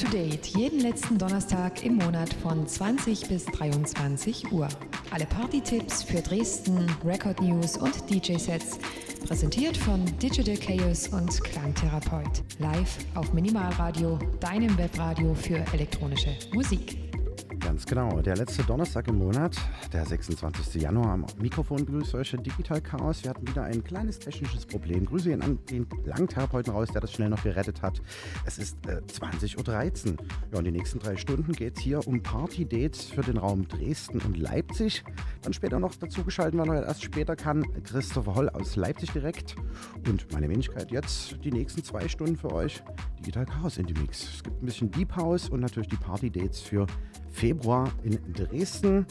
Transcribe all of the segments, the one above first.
to date. Jeden letzten Donnerstag im Monat von 20 bis 23 Uhr. Alle Party-Tipps für Dresden, Record News und DJ-Sets. Präsentiert von Digital Chaos und Klangtherapeut. Live auf Minimalradio, deinem Webradio für elektronische Musik. Ganz genau, der letzte Donnerstag im Monat, der 26. Januar. Am Mikrofon begrüßt euch Digital Chaos. Wir hatten wieder ein kleines technisches Problem. Grüße ihn an den Langtherapeuten raus, der das schnell noch gerettet hat. Es ist äh, 20.13 Uhr. Ja, und die nächsten drei Stunden geht es hier um Party-Dates für den Raum Dresden und Leipzig. Dann später noch dazu geschalten, weil er erst später kann, Christopher Holl aus Leipzig direkt. Und meine Wenigkeit jetzt die nächsten zwei Stunden für euch Digital Chaos in die Mix. Es gibt ein bisschen Deep House und natürlich die Party-Dates für Februar in Dresden.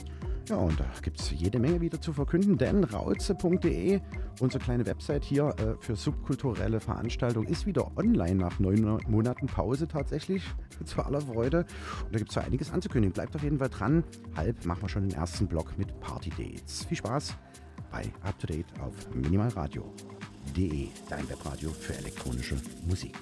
Ja, und da gibt es jede Menge wieder zu verkünden, denn rauze.de, unsere kleine Website hier äh, für subkulturelle Veranstaltungen, ist wieder online nach neun Monaten Pause tatsächlich, zu aller Freude. Und da gibt es so einiges anzukündigen. Bleibt auf jeden Fall dran. Halb machen wir schon den ersten Block mit Party Dates. Viel Spaß bei Up to Date auf minimalradio.de, dein Webradio für elektronische Musik.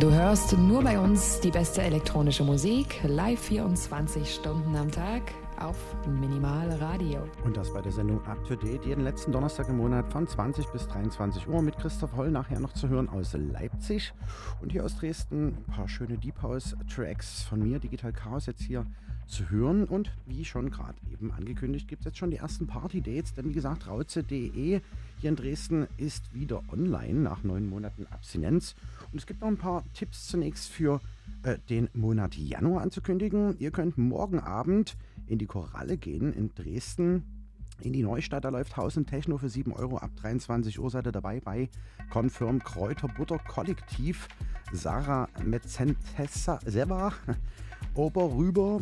Du hörst nur bei uns die beste elektronische Musik, live 24 Stunden am Tag Minimal Radio. Und das bei der Sendung Up to Date jeden letzten Donnerstag im Monat von 20 bis 23 Uhr mit Christoph Holl nachher noch zu hören aus Leipzig und hier aus Dresden ein paar schöne Deep House Tracks von mir, Digital Chaos jetzt hier zu hören. Und wie schon gerade eben angekündigt, gibt es jetzt schon die ersten Party-Dates, denn wie gesagt, rauze.de hier in Dresden ist wieder online nach neun Monaten Abstinenz. Und es gibt noch ein paar Tipps zunächst für äh, den Monat Januar anzukündigen. Ihr könnt morgen Abend in die Koralle gehen in Dresden. In die Neustadt, da läuft Haus und Techno für 7 Euro ab 23 Uhr. Seid ihr dabei bei Confirm Kräuterbutter Kollektiv, Sarah Metzentessa Seba, Oberrüber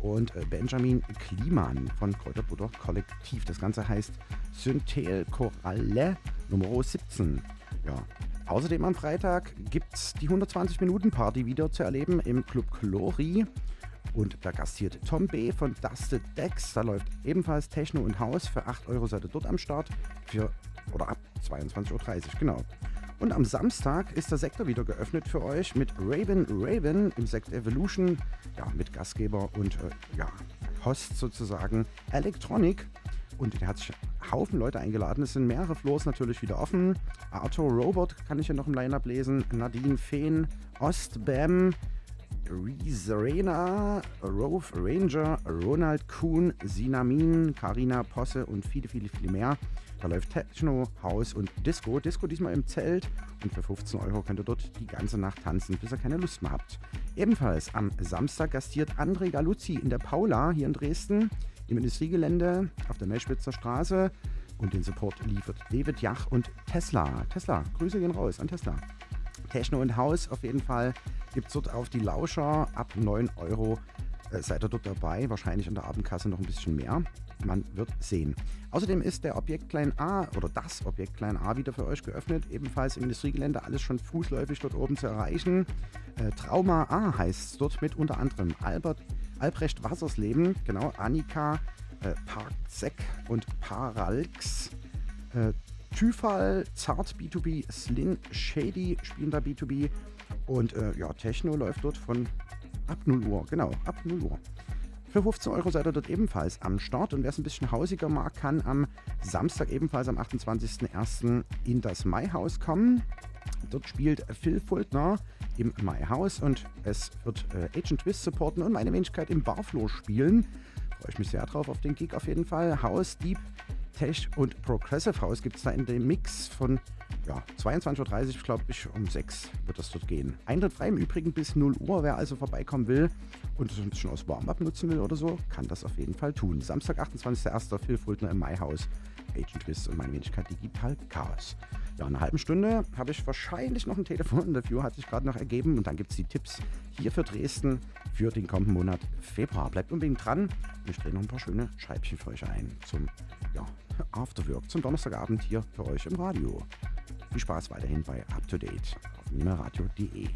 und äh, Benjamin Kliman von Kräuterbutter Kollektiv. Das Ganze heißt Synthel Koralle Nummer 17. Ja. Außerdem am Freitag gibt es die 120-Minuten-Party wieder zu erleben im Club Chlori. Und da gastiert Tom B. von Dusted Decks. Da läuft ebenfalls Techno und Haus. Für 8 Euro seid ihr dort am Start. Für, oder ab 22.30 Uhr, genau. Und am Samstag ist der Sektor wieder geöffnet für euch mit Raven Raven im Sekt Evolution. Ja, mit Gastgeber und äh, ja, Host sozusagen Electronic. Und der hat sich Haufen Leute eingeladen. Es sind mehrere Floors natürlich wieder offen. Arthur Robot kann ich ja noch im Line-Up lesen. Nadine Feen, Ostbam, Rizarena, Rove Ranger, Ronald Kuhn, Sinamin, Karina Posse und viele, viele, viele mehr. Da läuft Techno, House und Disco. Disco diesmal im Zelt und für 15 Euro könnt ihr dort die ganze Nacht tanzen, bis ihr keine Lust mehr habt. Ebenfalls am Samstag gastiert André Galuzzi in der Paula hier in Dresden im Industriegelände auf der Meschwitzer Straße und den Support liefert David Jach und Tesla. Tesla, Grüße gehen raus an Tesla. Techno und House auf jeden Fall gibt es dort auf die Lauscher ab 9 Euro. Äh, seid ihr dort dabei? Wahrscheinlich an der Abendkasse noch ein bisschen mehr. Man wird sehen. Außerdem ist der Objekt Klein A oder das Objekt Klein A wieder für euch geöffnet. Ebenfalls im Industriegelände alles schon fußläufig dort oben zu erreichen. Äh, Trauma A heißt es dort mit unter anderem Albert, Albrecht Wassersleben, genau, Annika, äh, Parkzek und Paralx. Äh, Tyfal, Zart B2B, Slin, Shady spielen da B2B und äh, ja, Techno läuft dort von ab 0 Uhr, genau, ab 0 Uhr. Für 15 Euro seid ihr dort ebenfalls am Start und wer es ein bisschen hausiger mag, kann am Samstag ebenfalls am 28.01. in das Maihaus kommen. Dort spielt Phil Fultner im Maihaus und es wird äh, Agent Twist supporten und meine Wenigkeit im Barfloor spielen. Freue ich mich sehr drauf auf den Gig auf jeden Fall. House, Deep, Tech und Progressive House gibt es da in dem Mix von ja, 22.30 Uhr, glaube ich, um 6 wird das dort gehen. Eintritt frei im Übrigen bis 0 Uhr. Wer also vorbeikommen will und es ein bisschen aus Warm-Up nutzen will oder so, kann das auf jeden Fall tun. Samstag, 28.01. Phil Fultner im Maihaus. Agent Twist und meine Wenigkeit Digital Chaos. Ja, in einer halben Stunde habe ich wahrscheinlich noch ein Telefoninterview, hat sich gerade noch ergeben. Und dann gibt es die Tipps hier für Dresden für den kommenden Monat Februar. Bleibt unbedingt dran ich drehe noch ein paar schöne Scheibchen für euch ein zum ja, Afterwork, zum Donnerstagabend hier für euch im Radio. Viel Spaß weiterhin bei Up to Date auf nimeradio.de.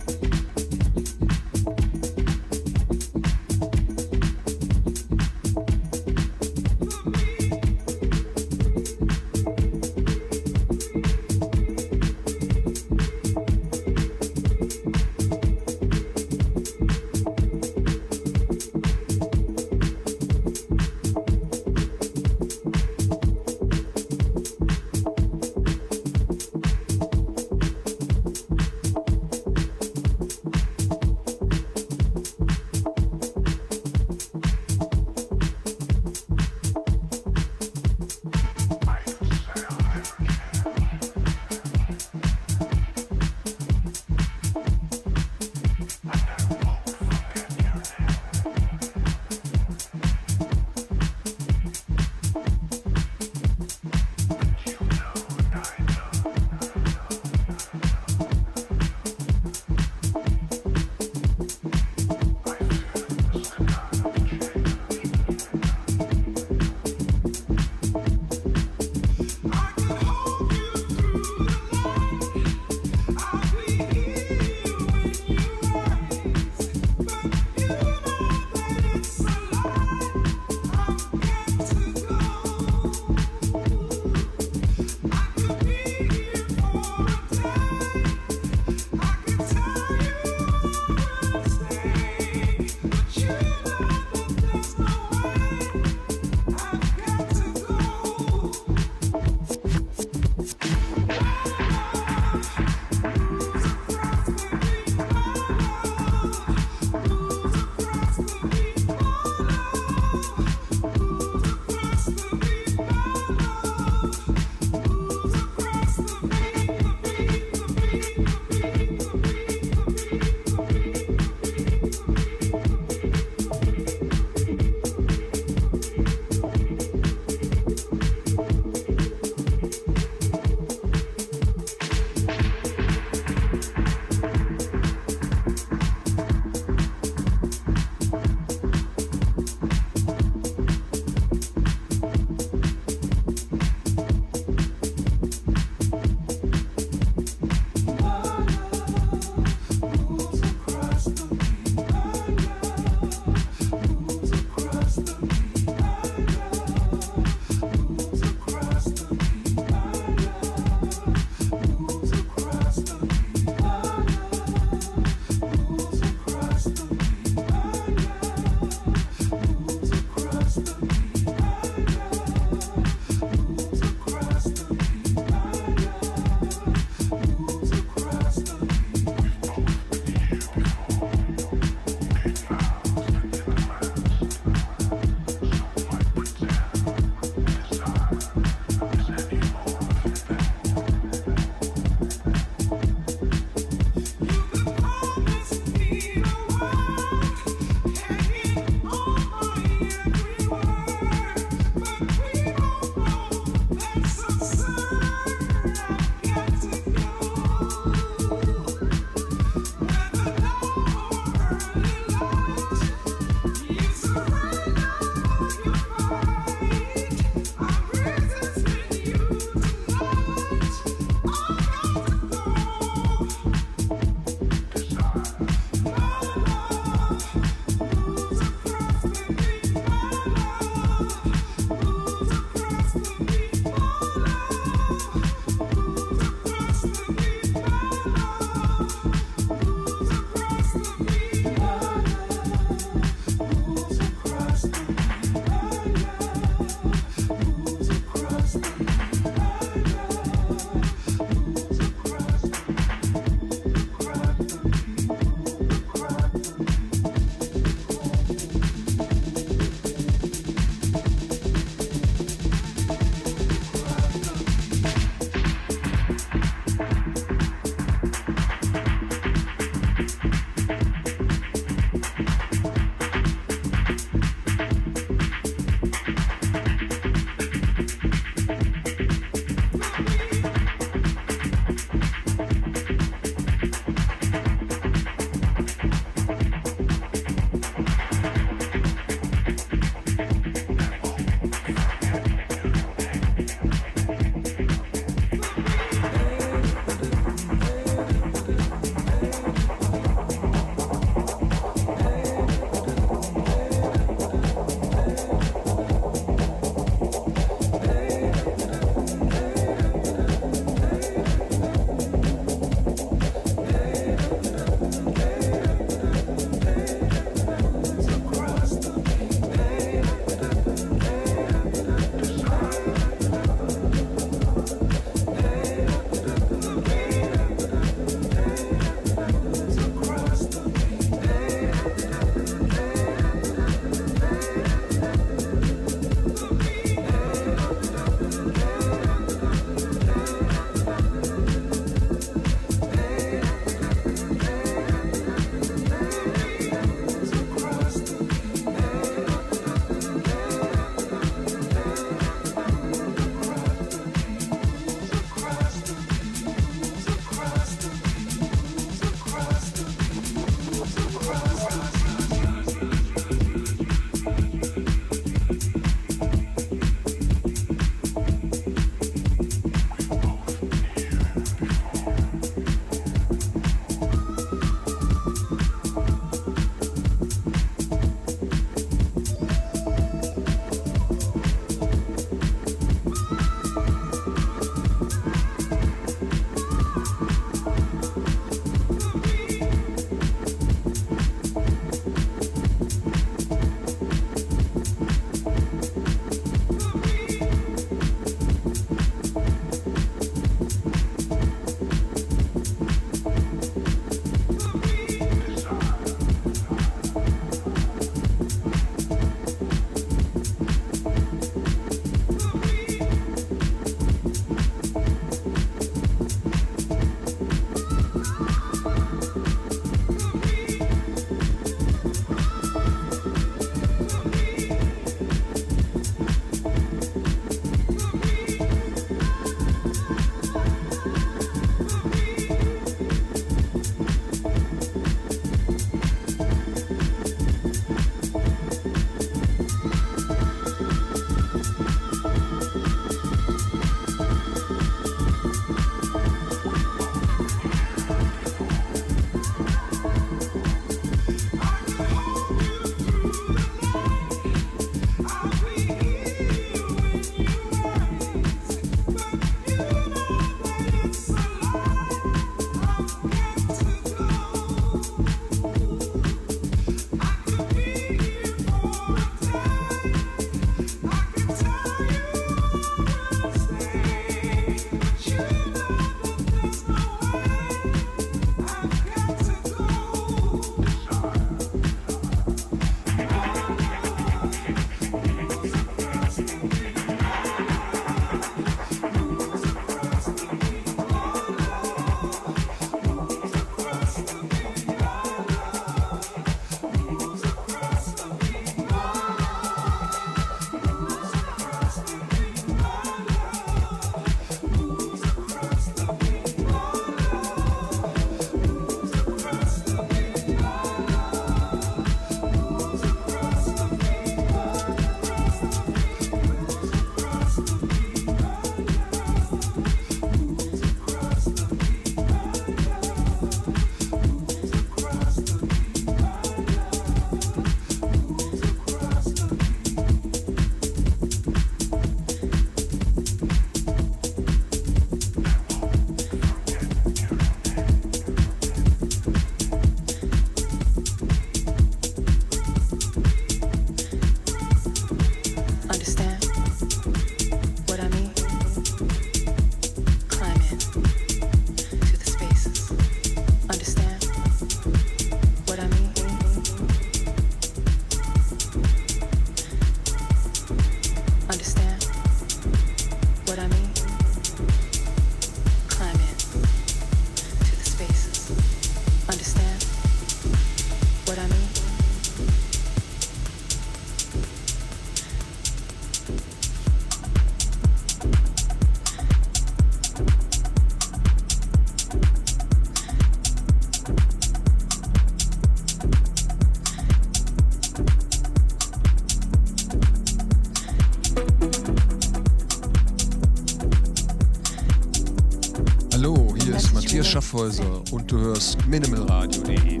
Schaffhäuser und du hörst minimalradio.de.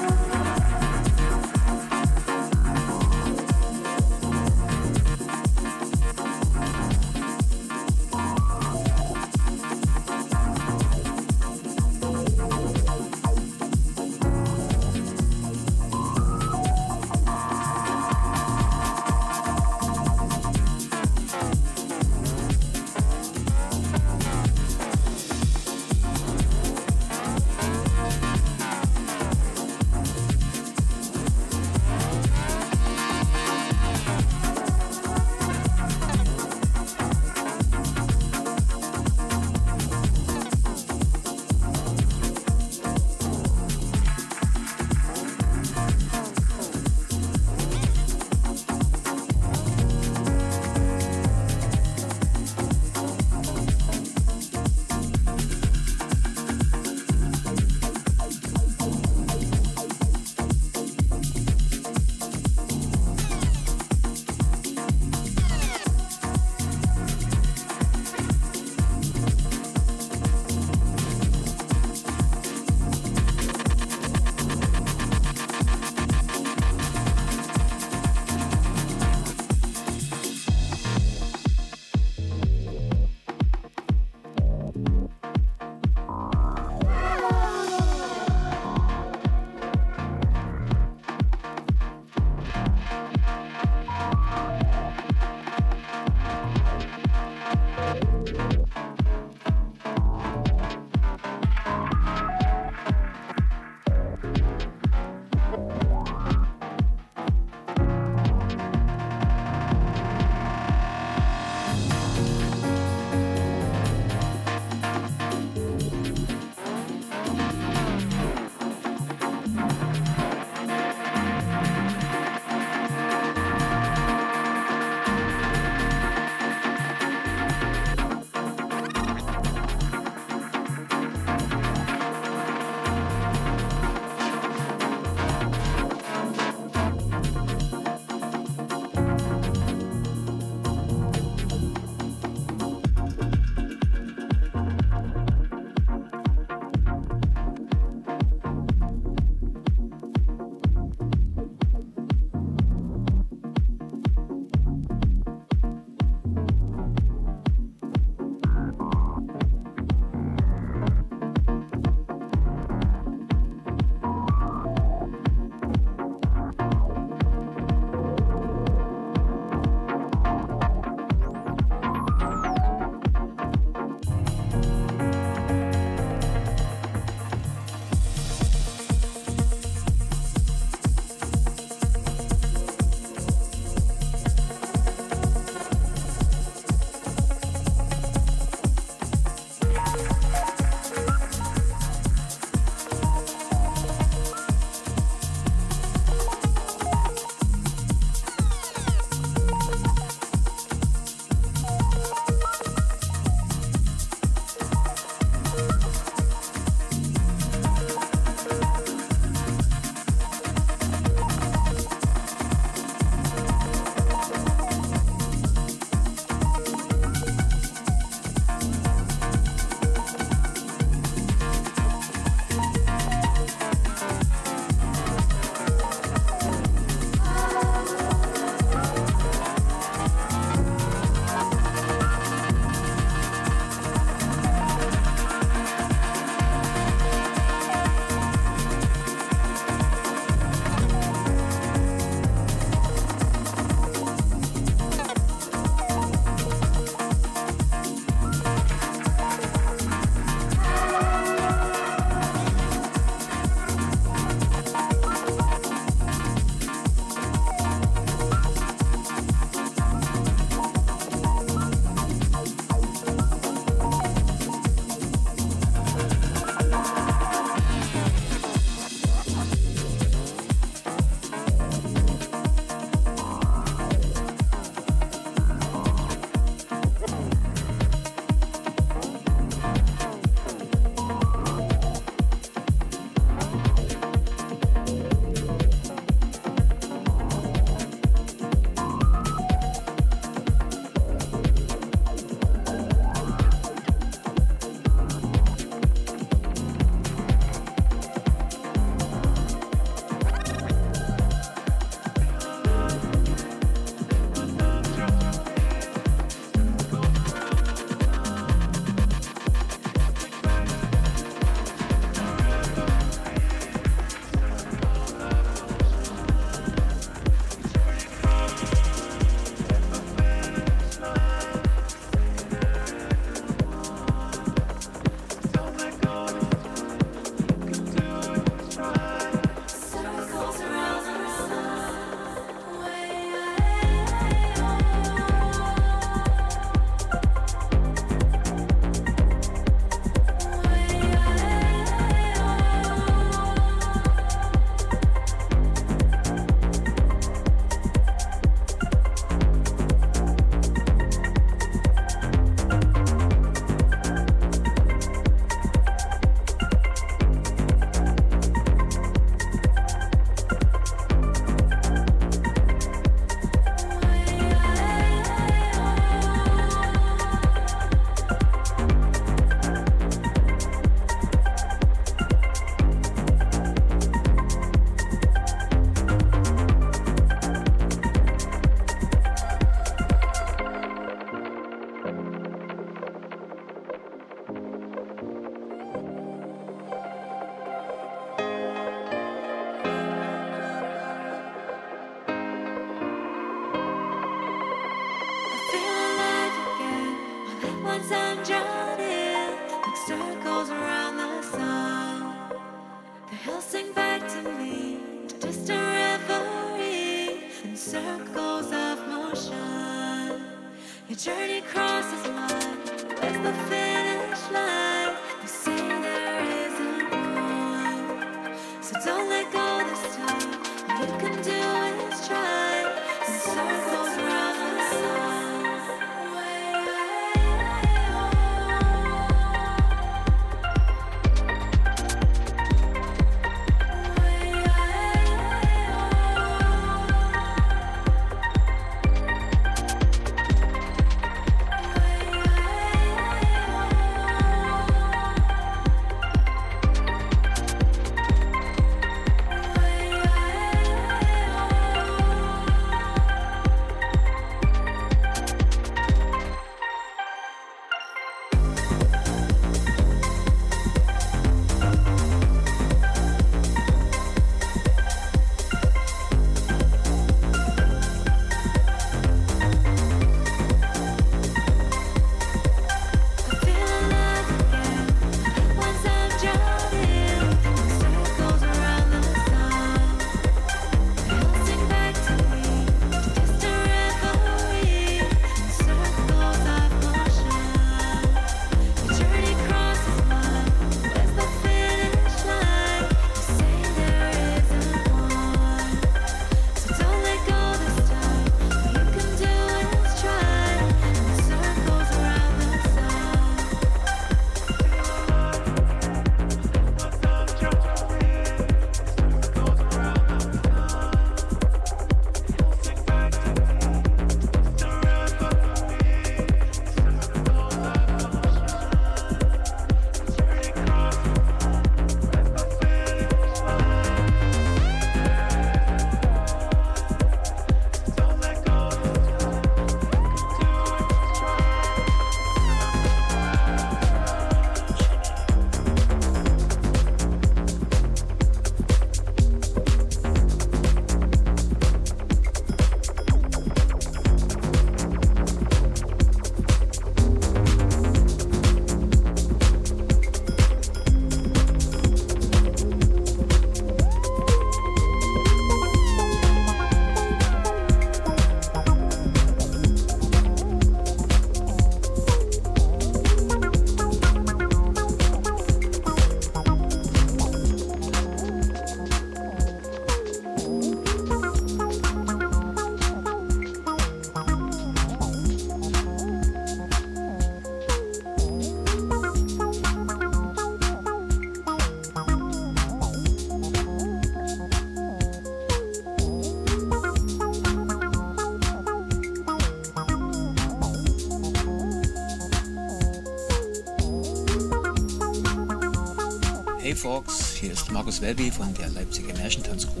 Fox, hier ist Markus Welby von der Leipziger Märchentanzcrew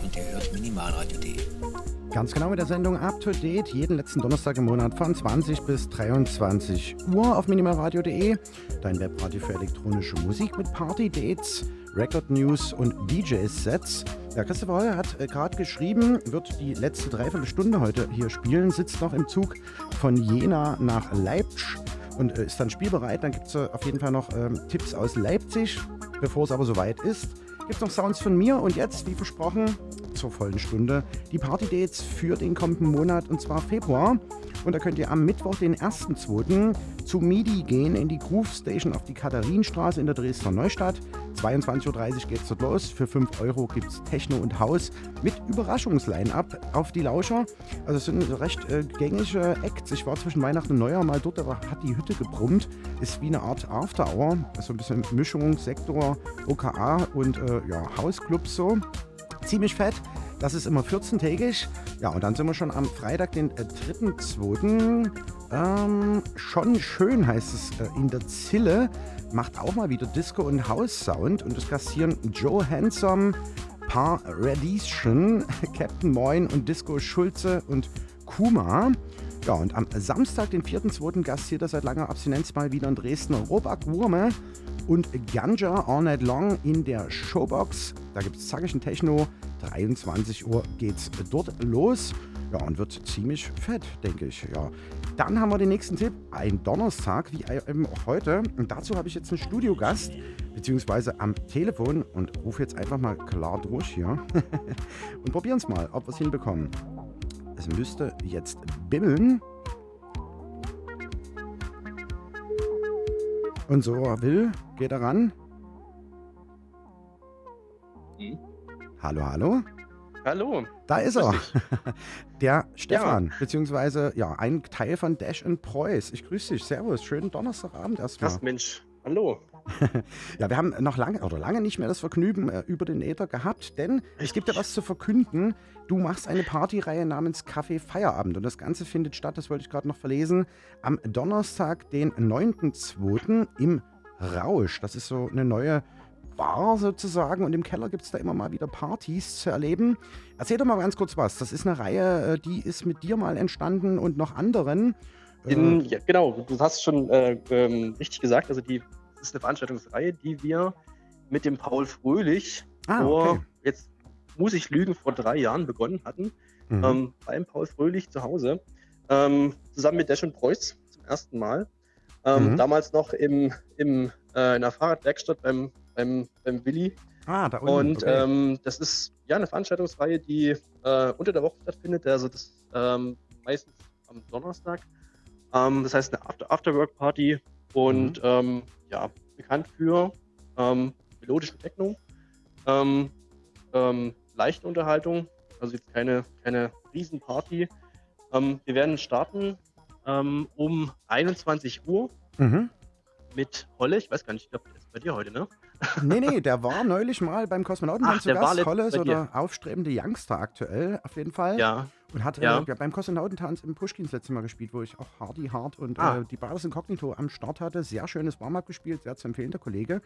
und ihr hört minimalradio.de. Ganz genau mit der Sendung Up to Date, jeden letzten Donnerstag im Monat von 20 bis 23 Uhr auf minimalradio.de. Dein Webradio für elektronische Musik mit Party-Dates, Record-News und DJ-Sets. Ja, Christopher Heuer hat äh, gerade geschrieben, wird die letzte Dreiviertelstunde heute hier spielen, sitzt noch im Zug von Jena nach Leipzig und äh, ist dann spielbereit. Dann gibt es äh, auf jeden Fall noch ähm, Tipps aus Leipzig. Bevor es aber soweit ist, gibt es noch Sounds von mir und jetzt, wie versprochen, zur vollen Stunde die Party-Dates für den kommenden Monat und zwar Februar. Und da könnt ihr am Mittwoch, den 1.2. zu MIDI gehen in die Groove Station auf die Katharinenstraße in der Dresdner Neustadt. 22.30 Uhr geht es dort los. Für 5 Euro gibt es Techno und Haus mit Überraschungsline-up auf die Lauscher. Also es sind recht äh, gängige Acts. Ich war zwischen Weihnachten und Neujahr mal dort, aber hat die Hütte gebrummt. Ist wie eine Art After-Hour. Also ein bisschen Mischung, Sektor, OKA und äh, ja, Hausclubs so. Ziemlich fett. Das ist immer 14-tägig. Ja, und dann sind wir schon am Freitag, den äh, 3.2. Ähm, schon schön heißt es äh, in der Zille. Macht auch mal wieder Disco und House-Sound. Und das kassieren Joe Handsome, Paradition, Captain Moin und Disco Schulze und Kuma. Ja, und am Samstag, den 4.2. gastiert er seit langer Abstinenz mal wieder in Dresden Robak Wurme und Ganja All Night Long in der Showbox. Da gibt es zackischen Techno. 23 Uhr geht's dort los ja, und wird ziemlich fett, denke ich. Ja. Dann haben wir den nächsten Tipp. Ein Donnerstag, wie äh, auch heute. Und dazu habe ich jetzt einen Studiogast, beziehungsweise am Telefon und rufe jetzt einfach mal klar durch hier. und probieren es mal, ob wir es hinbekommen. Es müsste jetzt bimmeln. Und so er will, geht er ran. Hm. Hallo, hallo. Hallo. Da ist er. Der Stefan, Ja. beziehungsweise ja, ein Teil von Dash and Preuß. Ich grüße dich. Servus. Schönen Donnerstagabend erstmal. Krass, Mensch. Hallo. Ja, wir haben noch lange oder lange nicht mehr das Vergnügen äh, über den Äther gehabt, denn es gibt ja was zu verkünden. Du machst eine Partyreihe namens Kaffee Feierabend und das Ganze findet statt, das wollte ich gerade noch verlesen, am Donnerstag, den 9.2. im Rausch. Das ist so eine neue Bar sozusagen und im Keller gibt es da immer mal wieder Partys zu erleben. Erzähl doch mal ganz kurz was. Das ist eine Reihe, äh, die ist mit dir mal entstanden und noch anderen. In, Äh, ja, genau, du hast schon äh, ähm, richtig gesagt. Also, die das ist eine Veranstaltungsreihe, die wir mit dem Paul Fröhlich ah, vor, okay. jetzt muss ich lügen, vor drei Jahren begonnen hatten. Mhm. Ähm, beim Paul Fröhlich zu Hause. Ähm, zusammen mit Dash und Preuß zum ersten Mal. Ähm, Mhm. Damals noch im, im, äh, in der Fahrradwerkstatt beim, beim, beim Willi. ah, da unten. Und okay. ähm, das ist ja eine Veranstaltungsreihe, die äh, unter der Woche stattfindet, also das ähm, meistens am Donnerstag. Ähm, das heißt eine After Afterwork-Party und Mhm. ähm, ja, bekannt für ähm, melodische Techno, ähm, leichte Unterhaltung, also jetzt keine, keine Riesenparty. Wir werden starten um 21 Uhr mhm. mit Holle. Ich weiß gar nicht, ich glaube, der ist bei dir heute, ne? Nee, nee, der war neulich mal beim Kosmonauten Ach, zu der war Gast. letzt- Holle, so bei der aufstrebende Youngster aktuell, auf jeden Fall. Ja, Und hat Ja. äh, ja, beim Kosmonautentanz im Pushkin das letzte Mal gespielt, wo ich auch Hardy Hard und Ah. äh, die Bars Incognito am Start hatte. Sehr schönes Warm-up gespielt, sehr zu empfehlen, der Kollege.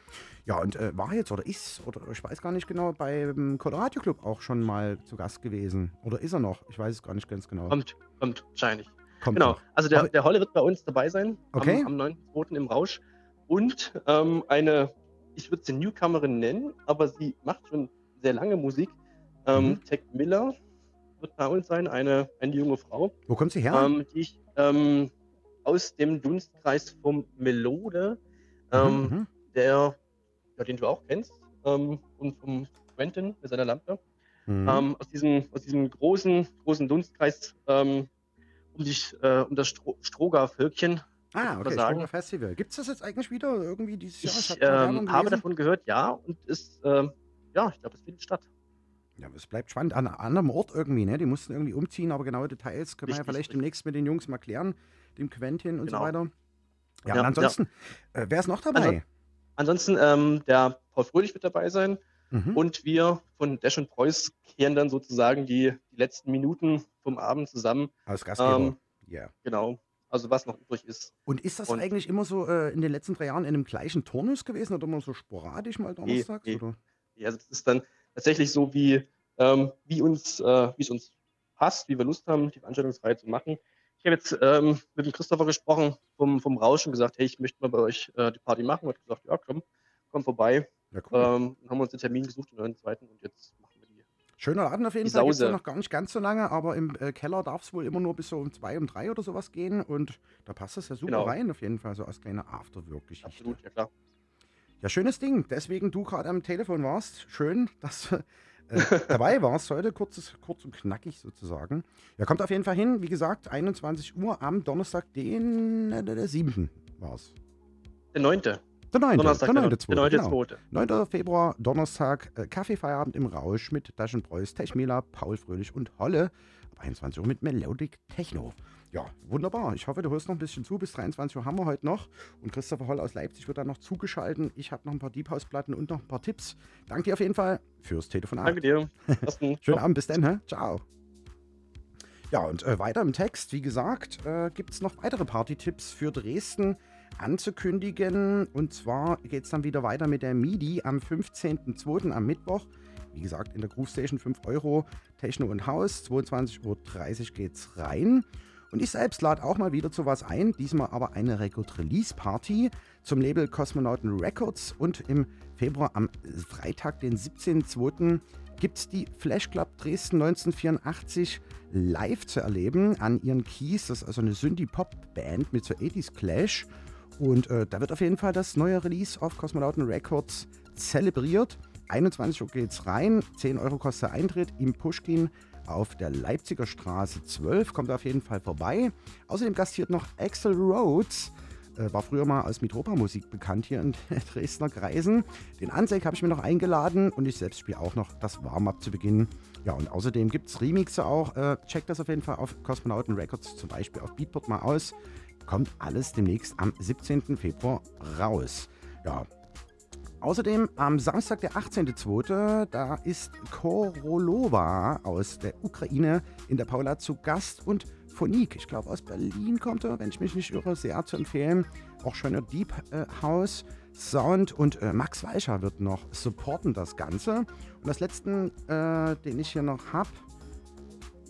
Ja, und äh, war jetzt oder ist, oder ich weiß gar nicht genau, beim Colorado Club auch schon mal zu Gast gewesen. Oder ist er noch? Ich weiß es gar nicht ganz genau. kommt, kommt wahrscheinlich. Kommt Genau, noch. also der, Aber- der Holle wird bei uns dabei sein Okay. am, am 9.2. im Rausch. Und ähm, eine, ich würde sie Newcomerin nennen, aber sie macht schon sehr lange Musik. Ähm, Mhm. Tech Miller wird bei uns sein, eine, eine junge Frau, Wo kommt sie her? ähm, die ich ähm, aus dem Dunstkreis vom Melode, ähm, Mhm, mhm. der, ja, den du auch kennst, ähm, und vom Quentin mit seiner Lampe. Mhm. Ähm, aus, diesem, aus diesem großen, großen Dunstkreis um, dich, äh, um das Stro Stroger-Völkchen. Ah, ich okay. Stronger Festival. Gibt es das jetzt eigentlich wieder irgendwie dieses Jahr? Ich Werbung ähm, habe davon gehört, ja, und ist, ähm, ja, ich glaube, es findet statt. Ja, es bleibt spannend. An einem anderen Ort irgendwie, ne? Die mussten irgendwie umziehen, aber genaue Details können wir ja Richtig, vielleicht richtig. demnächst mit den Jungs mal klären, dem Quentin und Genau. so weiter. Ja, Ja, und ansonsten, äh, wer ist noch dabei? Ansonsten, ähm, der Paul Fröhlich wird dabei sein Mhm. und wir von Dash und Preuß kehren dann sozusagen die, die letzten Minuten vom Abend zusammen. Als Gastgeber. Ähm, Ja. genau, also was noch übrig ist. Und ist das und- eigentlich immer so äh, in den letzten drei Jahren in einem gleichen Turnus gewesen oder immer so sporadisch mal donnerstags? nee. Oder? Ja, Also das ist dann tatsächlich so, wie, ähm, wie uns, äh, wie es uns passt, wie wir Lust haben, die Veranstaltungsreihe zu machen. Ich habe jetzt ähm, mit dem Christopher gesprochen vom, vom Rausch und gesagt, hey, ich möchte mal bei euch äh, die Party machen. Und hat gesagt, ja, komm, komm vorbei. Ja, cool. Ähm, dann haben wir uns den Termin gesucht, den 9.2. und jetzt machen. Schöner Laden auf jeden Fall. Gibt es ja noch gar nicht ganz so lange, aber im äh, Keller darf es wohl immer nur bis so um zwei, um drei oder sowas gehen. Und da passt das ja super Genau. rein, auf jeden Fall, so als kleine Afterwork-Geschichte. Absolut, ja klar. Ja, schönes Ding. Deswegen du gerade am Telefon warst. Schön, dass du äh, dabei warst heute. Kurzes, kurz und knackig sozusagen. Ja, kommt auf jeden Fall hin. Wie gesagt, 21 Uhr am Donnerstag, den äh, der 7. war es. Der 9. Der 9. Donnerstag, der der 9. 9. Der 9. Genau. 2. 9. Februar, Donnerstag, äh, Kaffeefeierabend im Rausch mit Daschen Preuß, Techmila, Paul Fröhlich und Holle. Ab 21 Uhr mit Melodic Techno. Ja, wunderbar. Ich hoffe, du hörst noch ein bisschen zu. Bis 23 Uhr haben wir heute noch. Und Christopher Holl aus Leipzig wird dann noch zugeschalten. Ich habe noch ein paar Deep House Platten und noch ein paar Tipps. Danke dir auf jeden Fall fürs Telefonat. Danke dir. Schönen Abend, bis dann, hä? Ciao. Ja, und äh, weiter im Text, wie gesagt, äh, gibt es noch weitere Party-Tipps für Dresden anzukündigen. Und zwar geht es dann wieder weiter mit der MIDI am 15.02. am Mittwoch. Wie gesagt, in der Groove Station 5 Euro, Techno und Haus, 22.30 Uhr geht's rein. Und ich selbst lade auch mal wieder zu was ein, diesmal aber eine Record-Release-Party zum Label Kosmonauten Records. Und im Februar am Freitag, den 17.02., gibt es die Flash Club Dresden 1984 live zu erleben an ihren Keys. Das ist also eine Synthie-Pop-Band mit so 80s Clash. Und äh, da wird auf jeden Fall das neue Release auf Kosmonauten Records zelebriert. 21 Uhr geht's rein, 10 Euro kostet der Eintritt im Pushkin auf der Leipziger Straße 12. Kommt auf jeden Fall vorbei. Außerdem gastiert noch Axel Rhodes äh, war früher mal als Mitropa-Musik bekannt hier in Dresdner Kreisen. Den Ansek habe ich mir noch eingeladen und ich selbst spiele auch noch das Warm-Up zu Beginn. Ja, und außerdem gibt es Remixe auch. Äh, checkt das auf jeden Fall auf Kosmonauten Records, zum Beispiel auf Beatport mal aus. Kommt alles demnächst am 17. Februar raus. Ja, Außerdem am Samstag, der 18.02., da ist Korolova aus der Ukraine in der Paula zu Gast und Phonik, ich glaube aus Berlin kommt er, wenn ich mich nicht irre, sehr zu empfehlen. Auch schöner Deep äh, House Sound und äh, Max Weicher wird noch supporten das Ganze. Und das letzten, äh, den ich hier noch habe,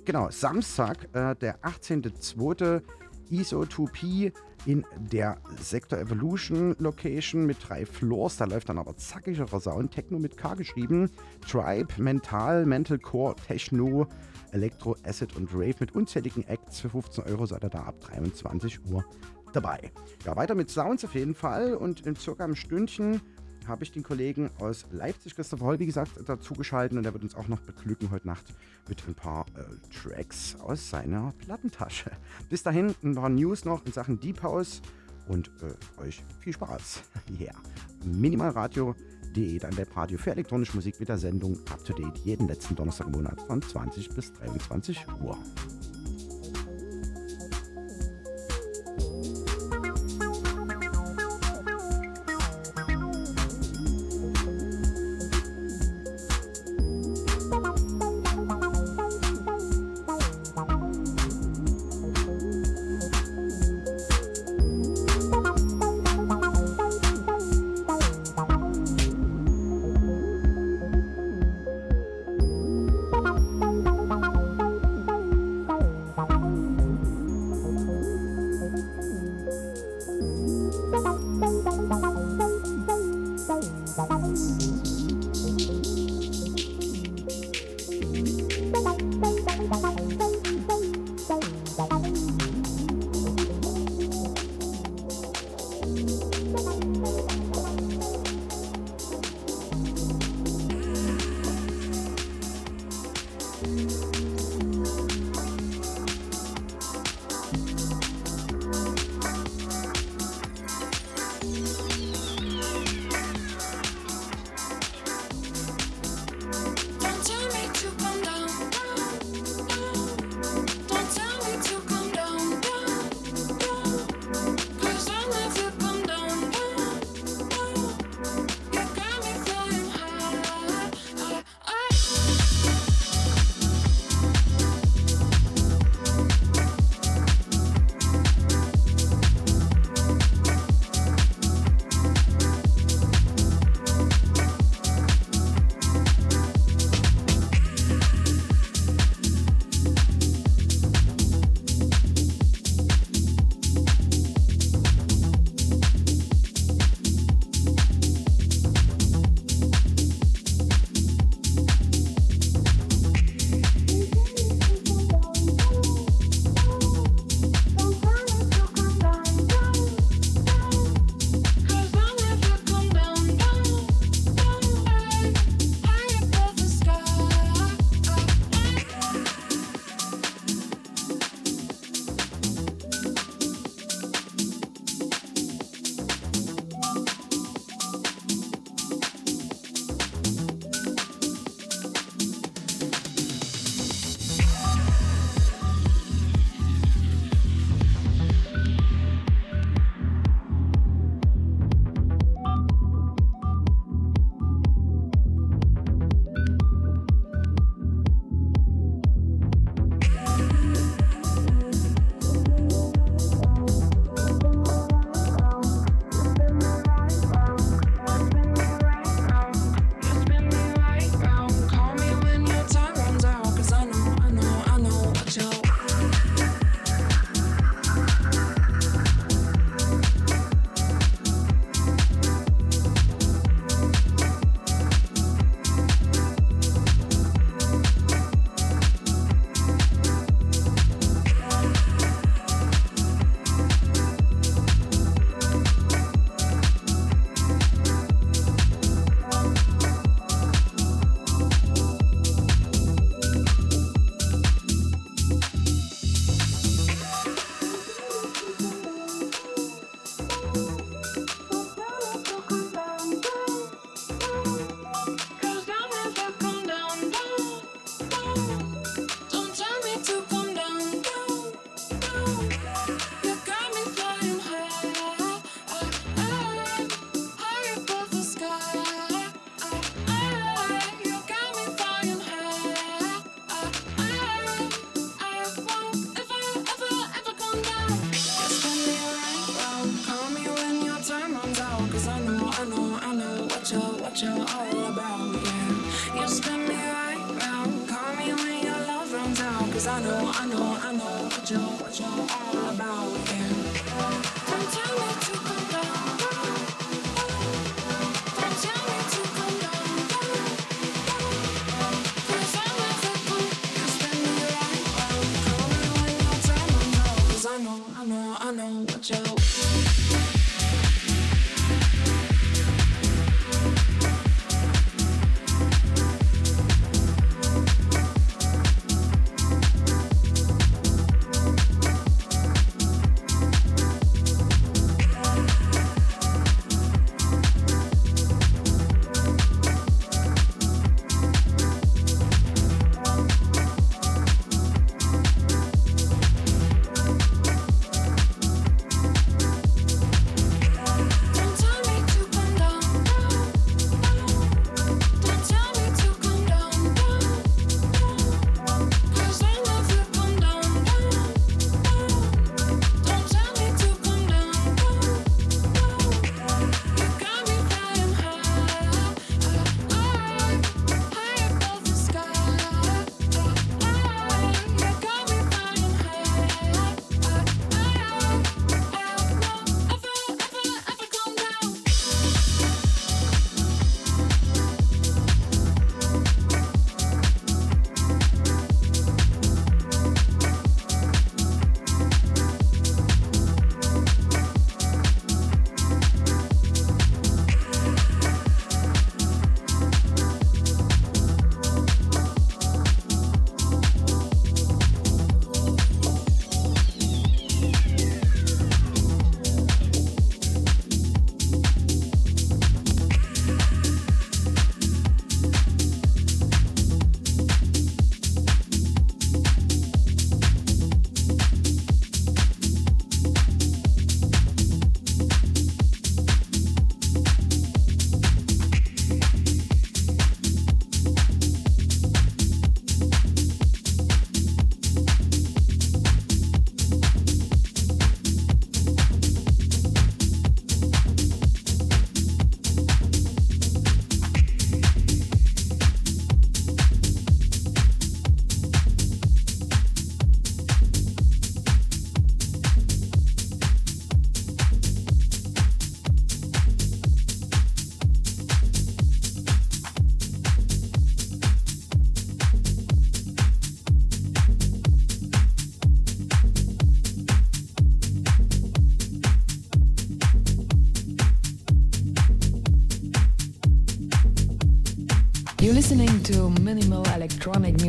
genau, Samstag, äh, der 18.02. ISO2P in der Sector Evolution Location mit drei Floors. Da läuft dann aber zackigerer Sound. Techno mit K geschrieben. Tribe, Mental, Mental Core, Techno, Elektro, Acid und Rave mit unzähligen Acts. Für 15 Euro seid ihr da ab 23 Uhr dabei. Ja, weiter mit Sounds auf jeden Fall und in circa einem Stündchen habe ich den Kollegen aus Leipzig, Christopher Holl, wie gesagt, dazu geschalten und er wird uns auch noch beglücken heute Nacht mit ein paar äh, Tracks aus seiner Plattentasche. Bis dahin ein paar News noch in Sachen Deep House und äh, euch viel Spaß. Yeah. Minimalradio.de, dein Webradio für elektronische Musik mit der Sendung Up to Date jeden letzten Donnerstag im Monat von 20 bis 23 Uhr. Electronic music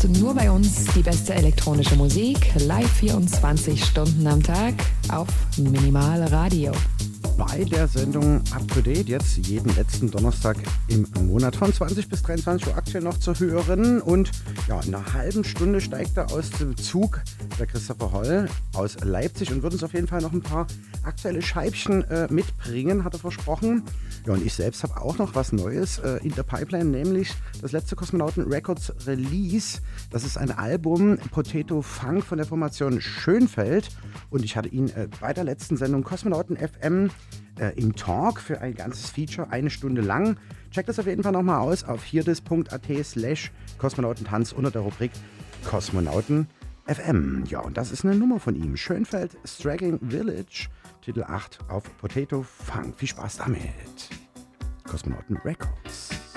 hörst nur bei uns die beste elektronische Musik, live 24 Stunden am Tag auf Minimal Radio bei der Sendung Up to Date. Jetzt jeden letzten Donnerstag im Monat von 20 bis 23 Uhr aktuell noch zu hören. Und ja, in einer halben Stunde steigt er aus dem Zug der Christopher Holl aus Leipzig und wird uns auf jeden Fall noch ein paar aktuelle Scheibchen äh, mitbringen, hat er versprochen. Ja, und ich selbst habe auch noch was Neues äh, in der Pipeline, nämlich das letzte Kosmonauten Records Release. Das ist ein Album Potato Funk von der Formation Schönfeld. Und ich hatte ihn äh, bei der letzten Sendung Kosmonauten FM äh, im Talk für ein ganzes Feature, eine Stunde lang. Checkt das auf jeden Fall nochmal aus auf hierdis.at slash Kosmonautentanz unter der Rubrik Kosmonauten FM. Ja, und das ist eine Nummer von ihm. Schönfeld Stragging Village, Titel 8 auf Potato Funk. Viel Spaß damit. Kosmonauten Records.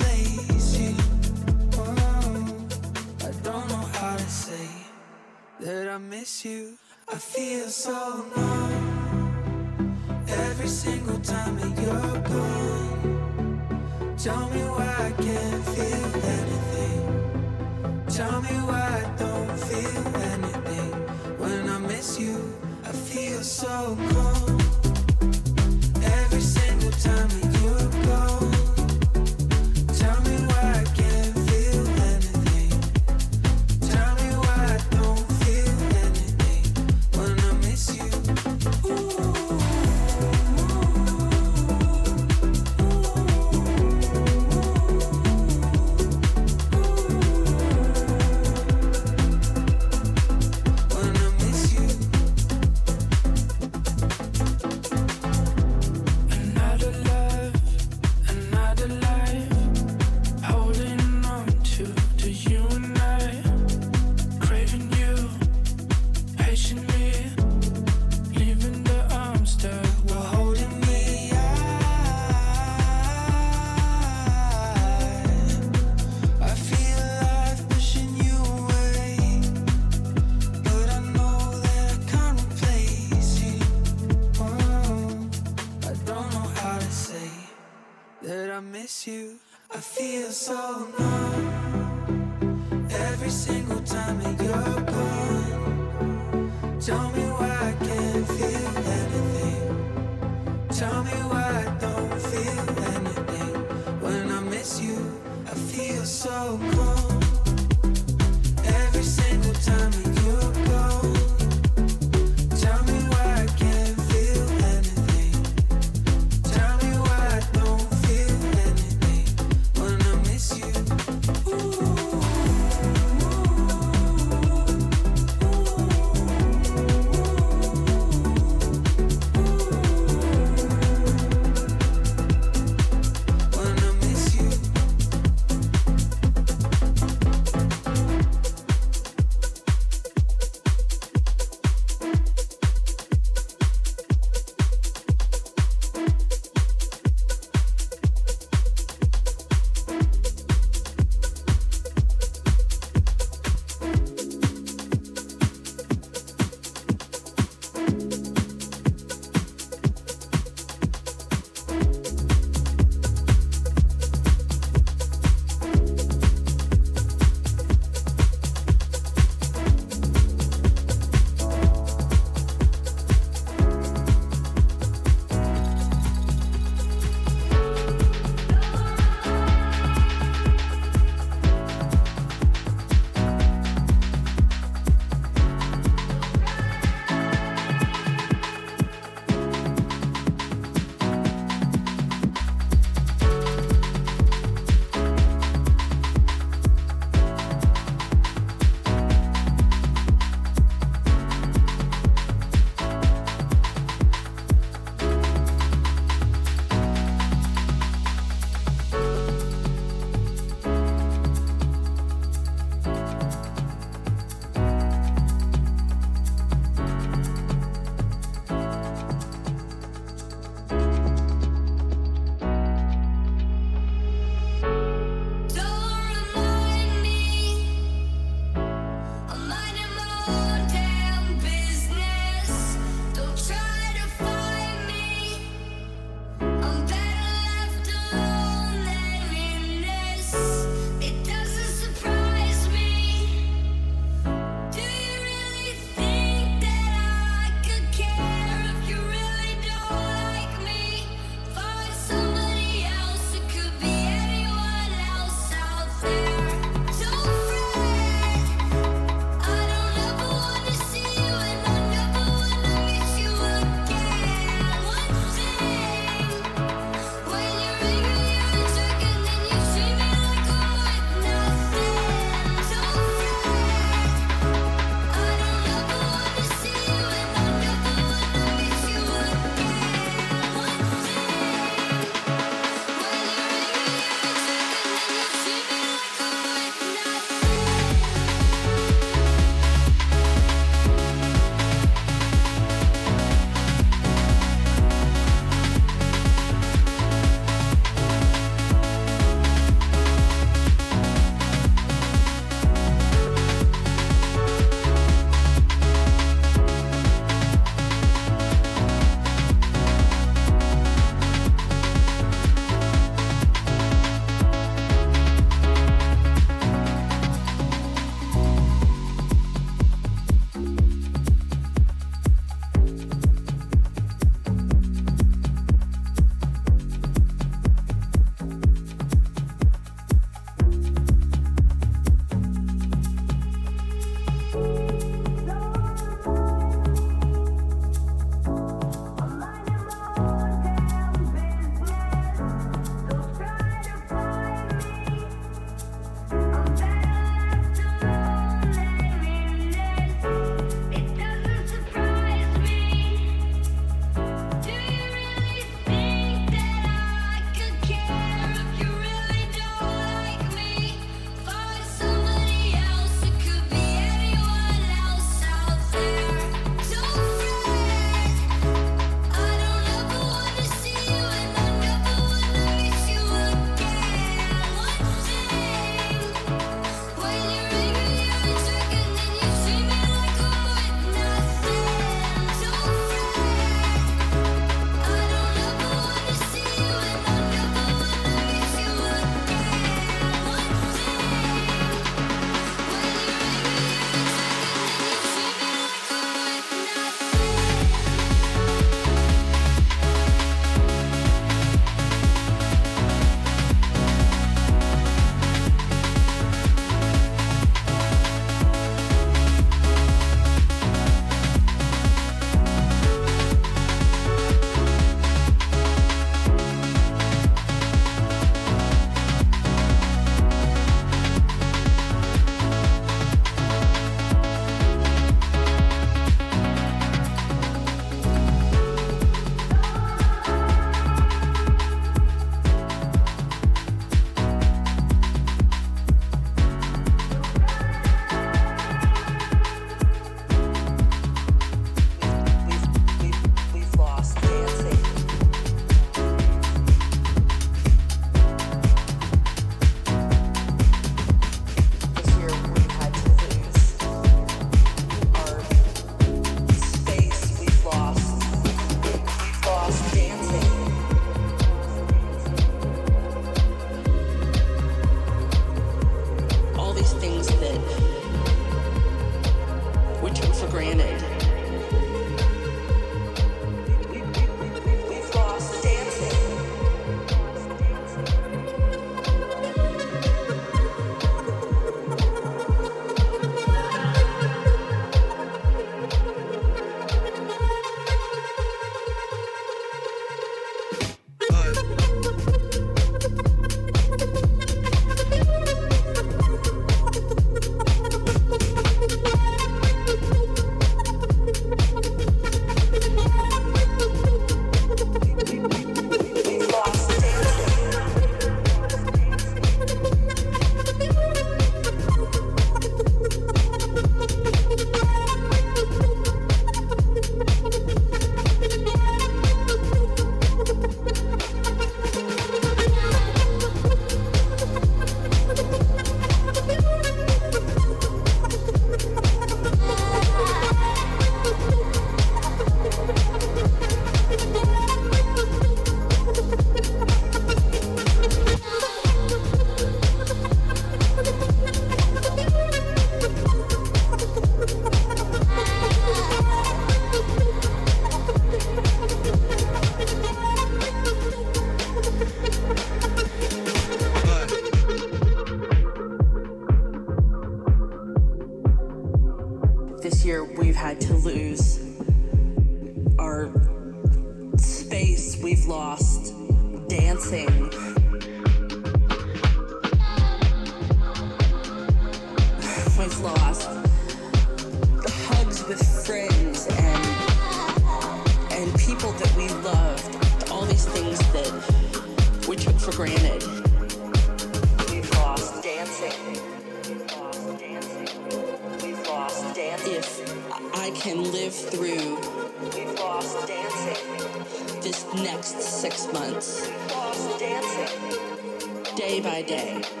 day by day.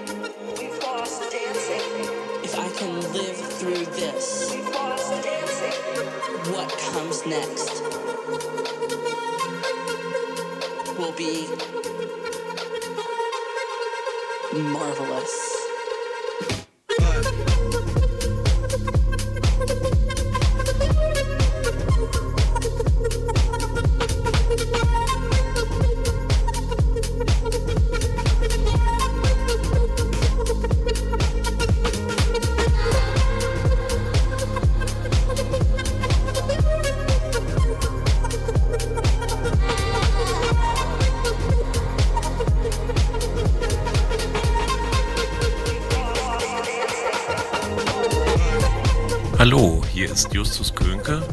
ist Justus Könke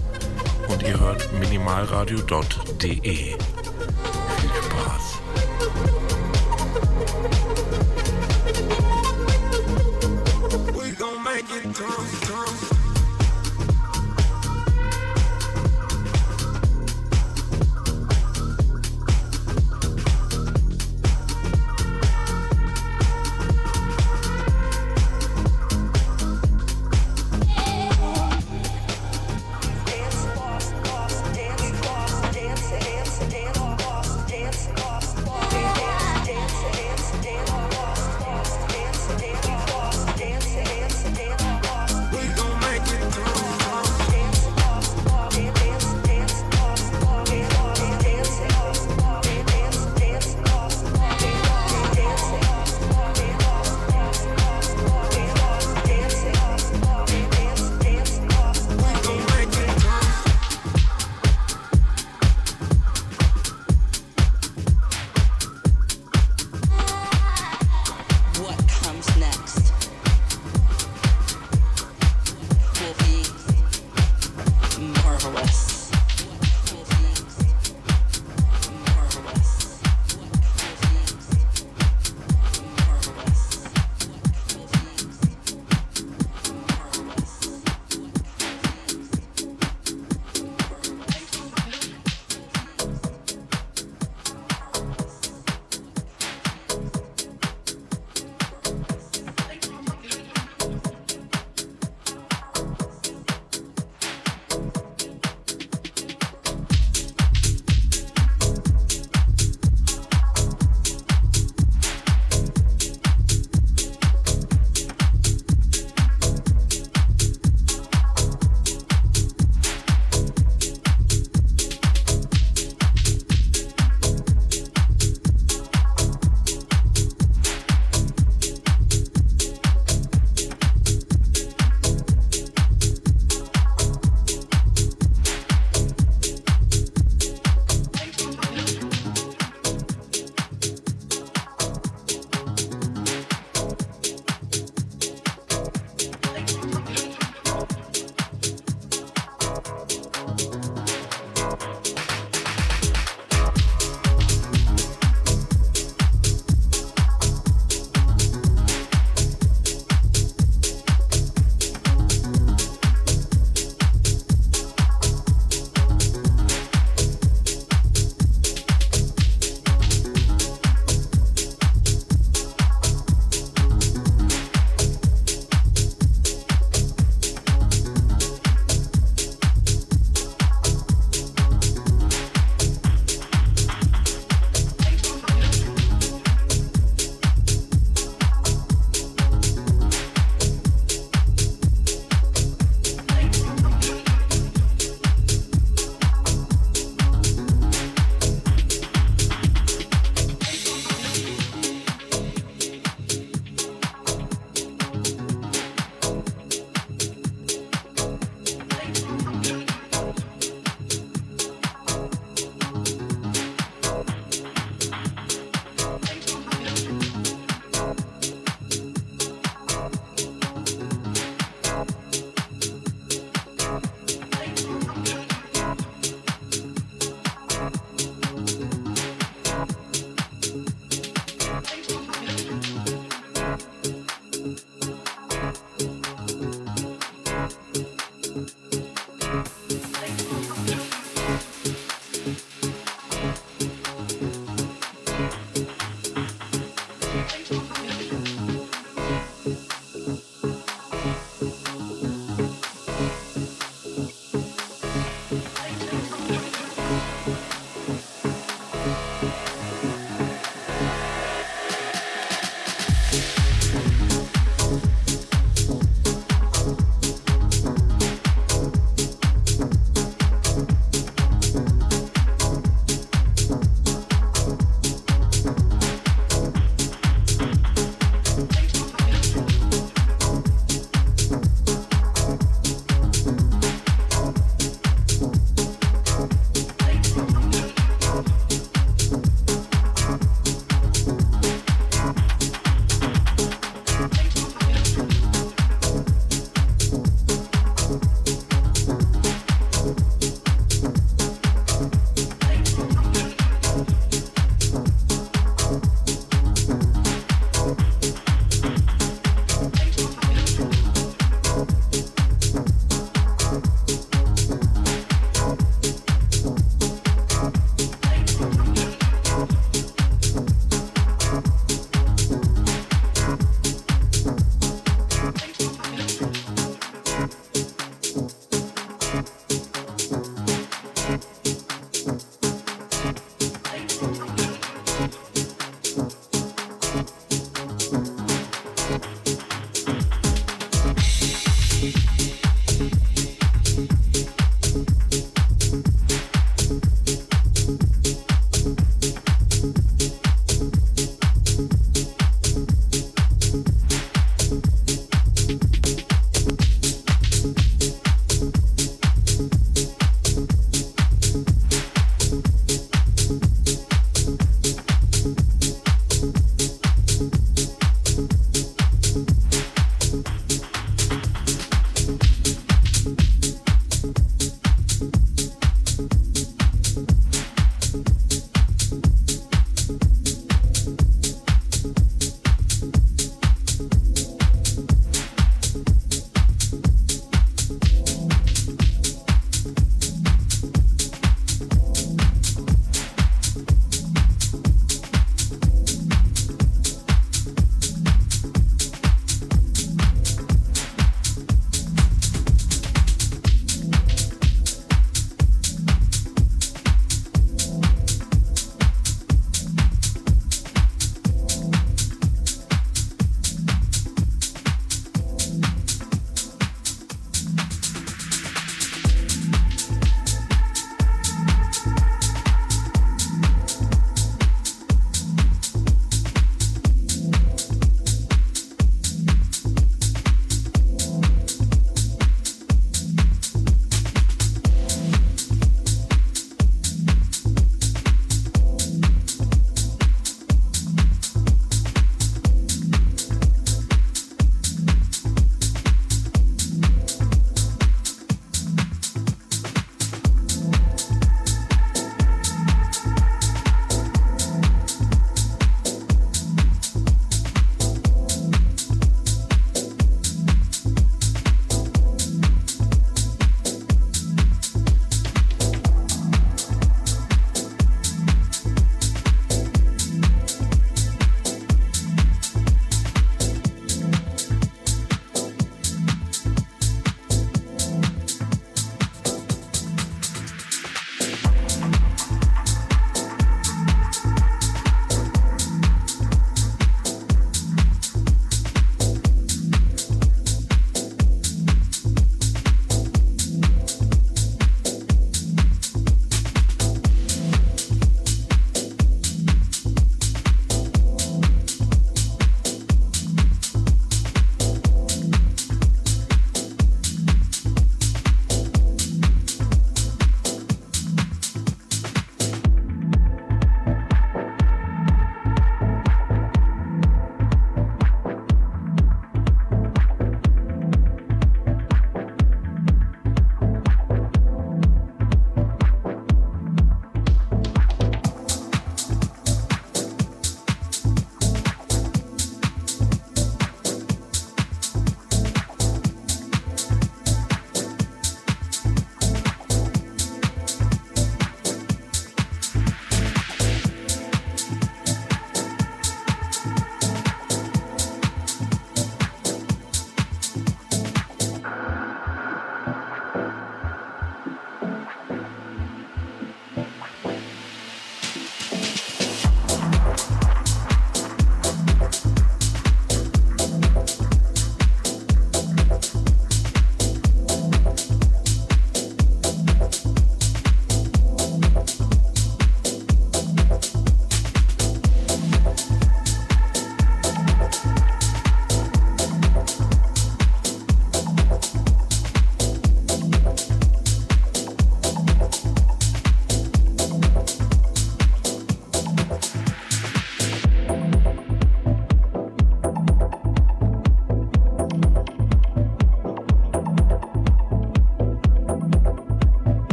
und ihr hört minimalradio.de.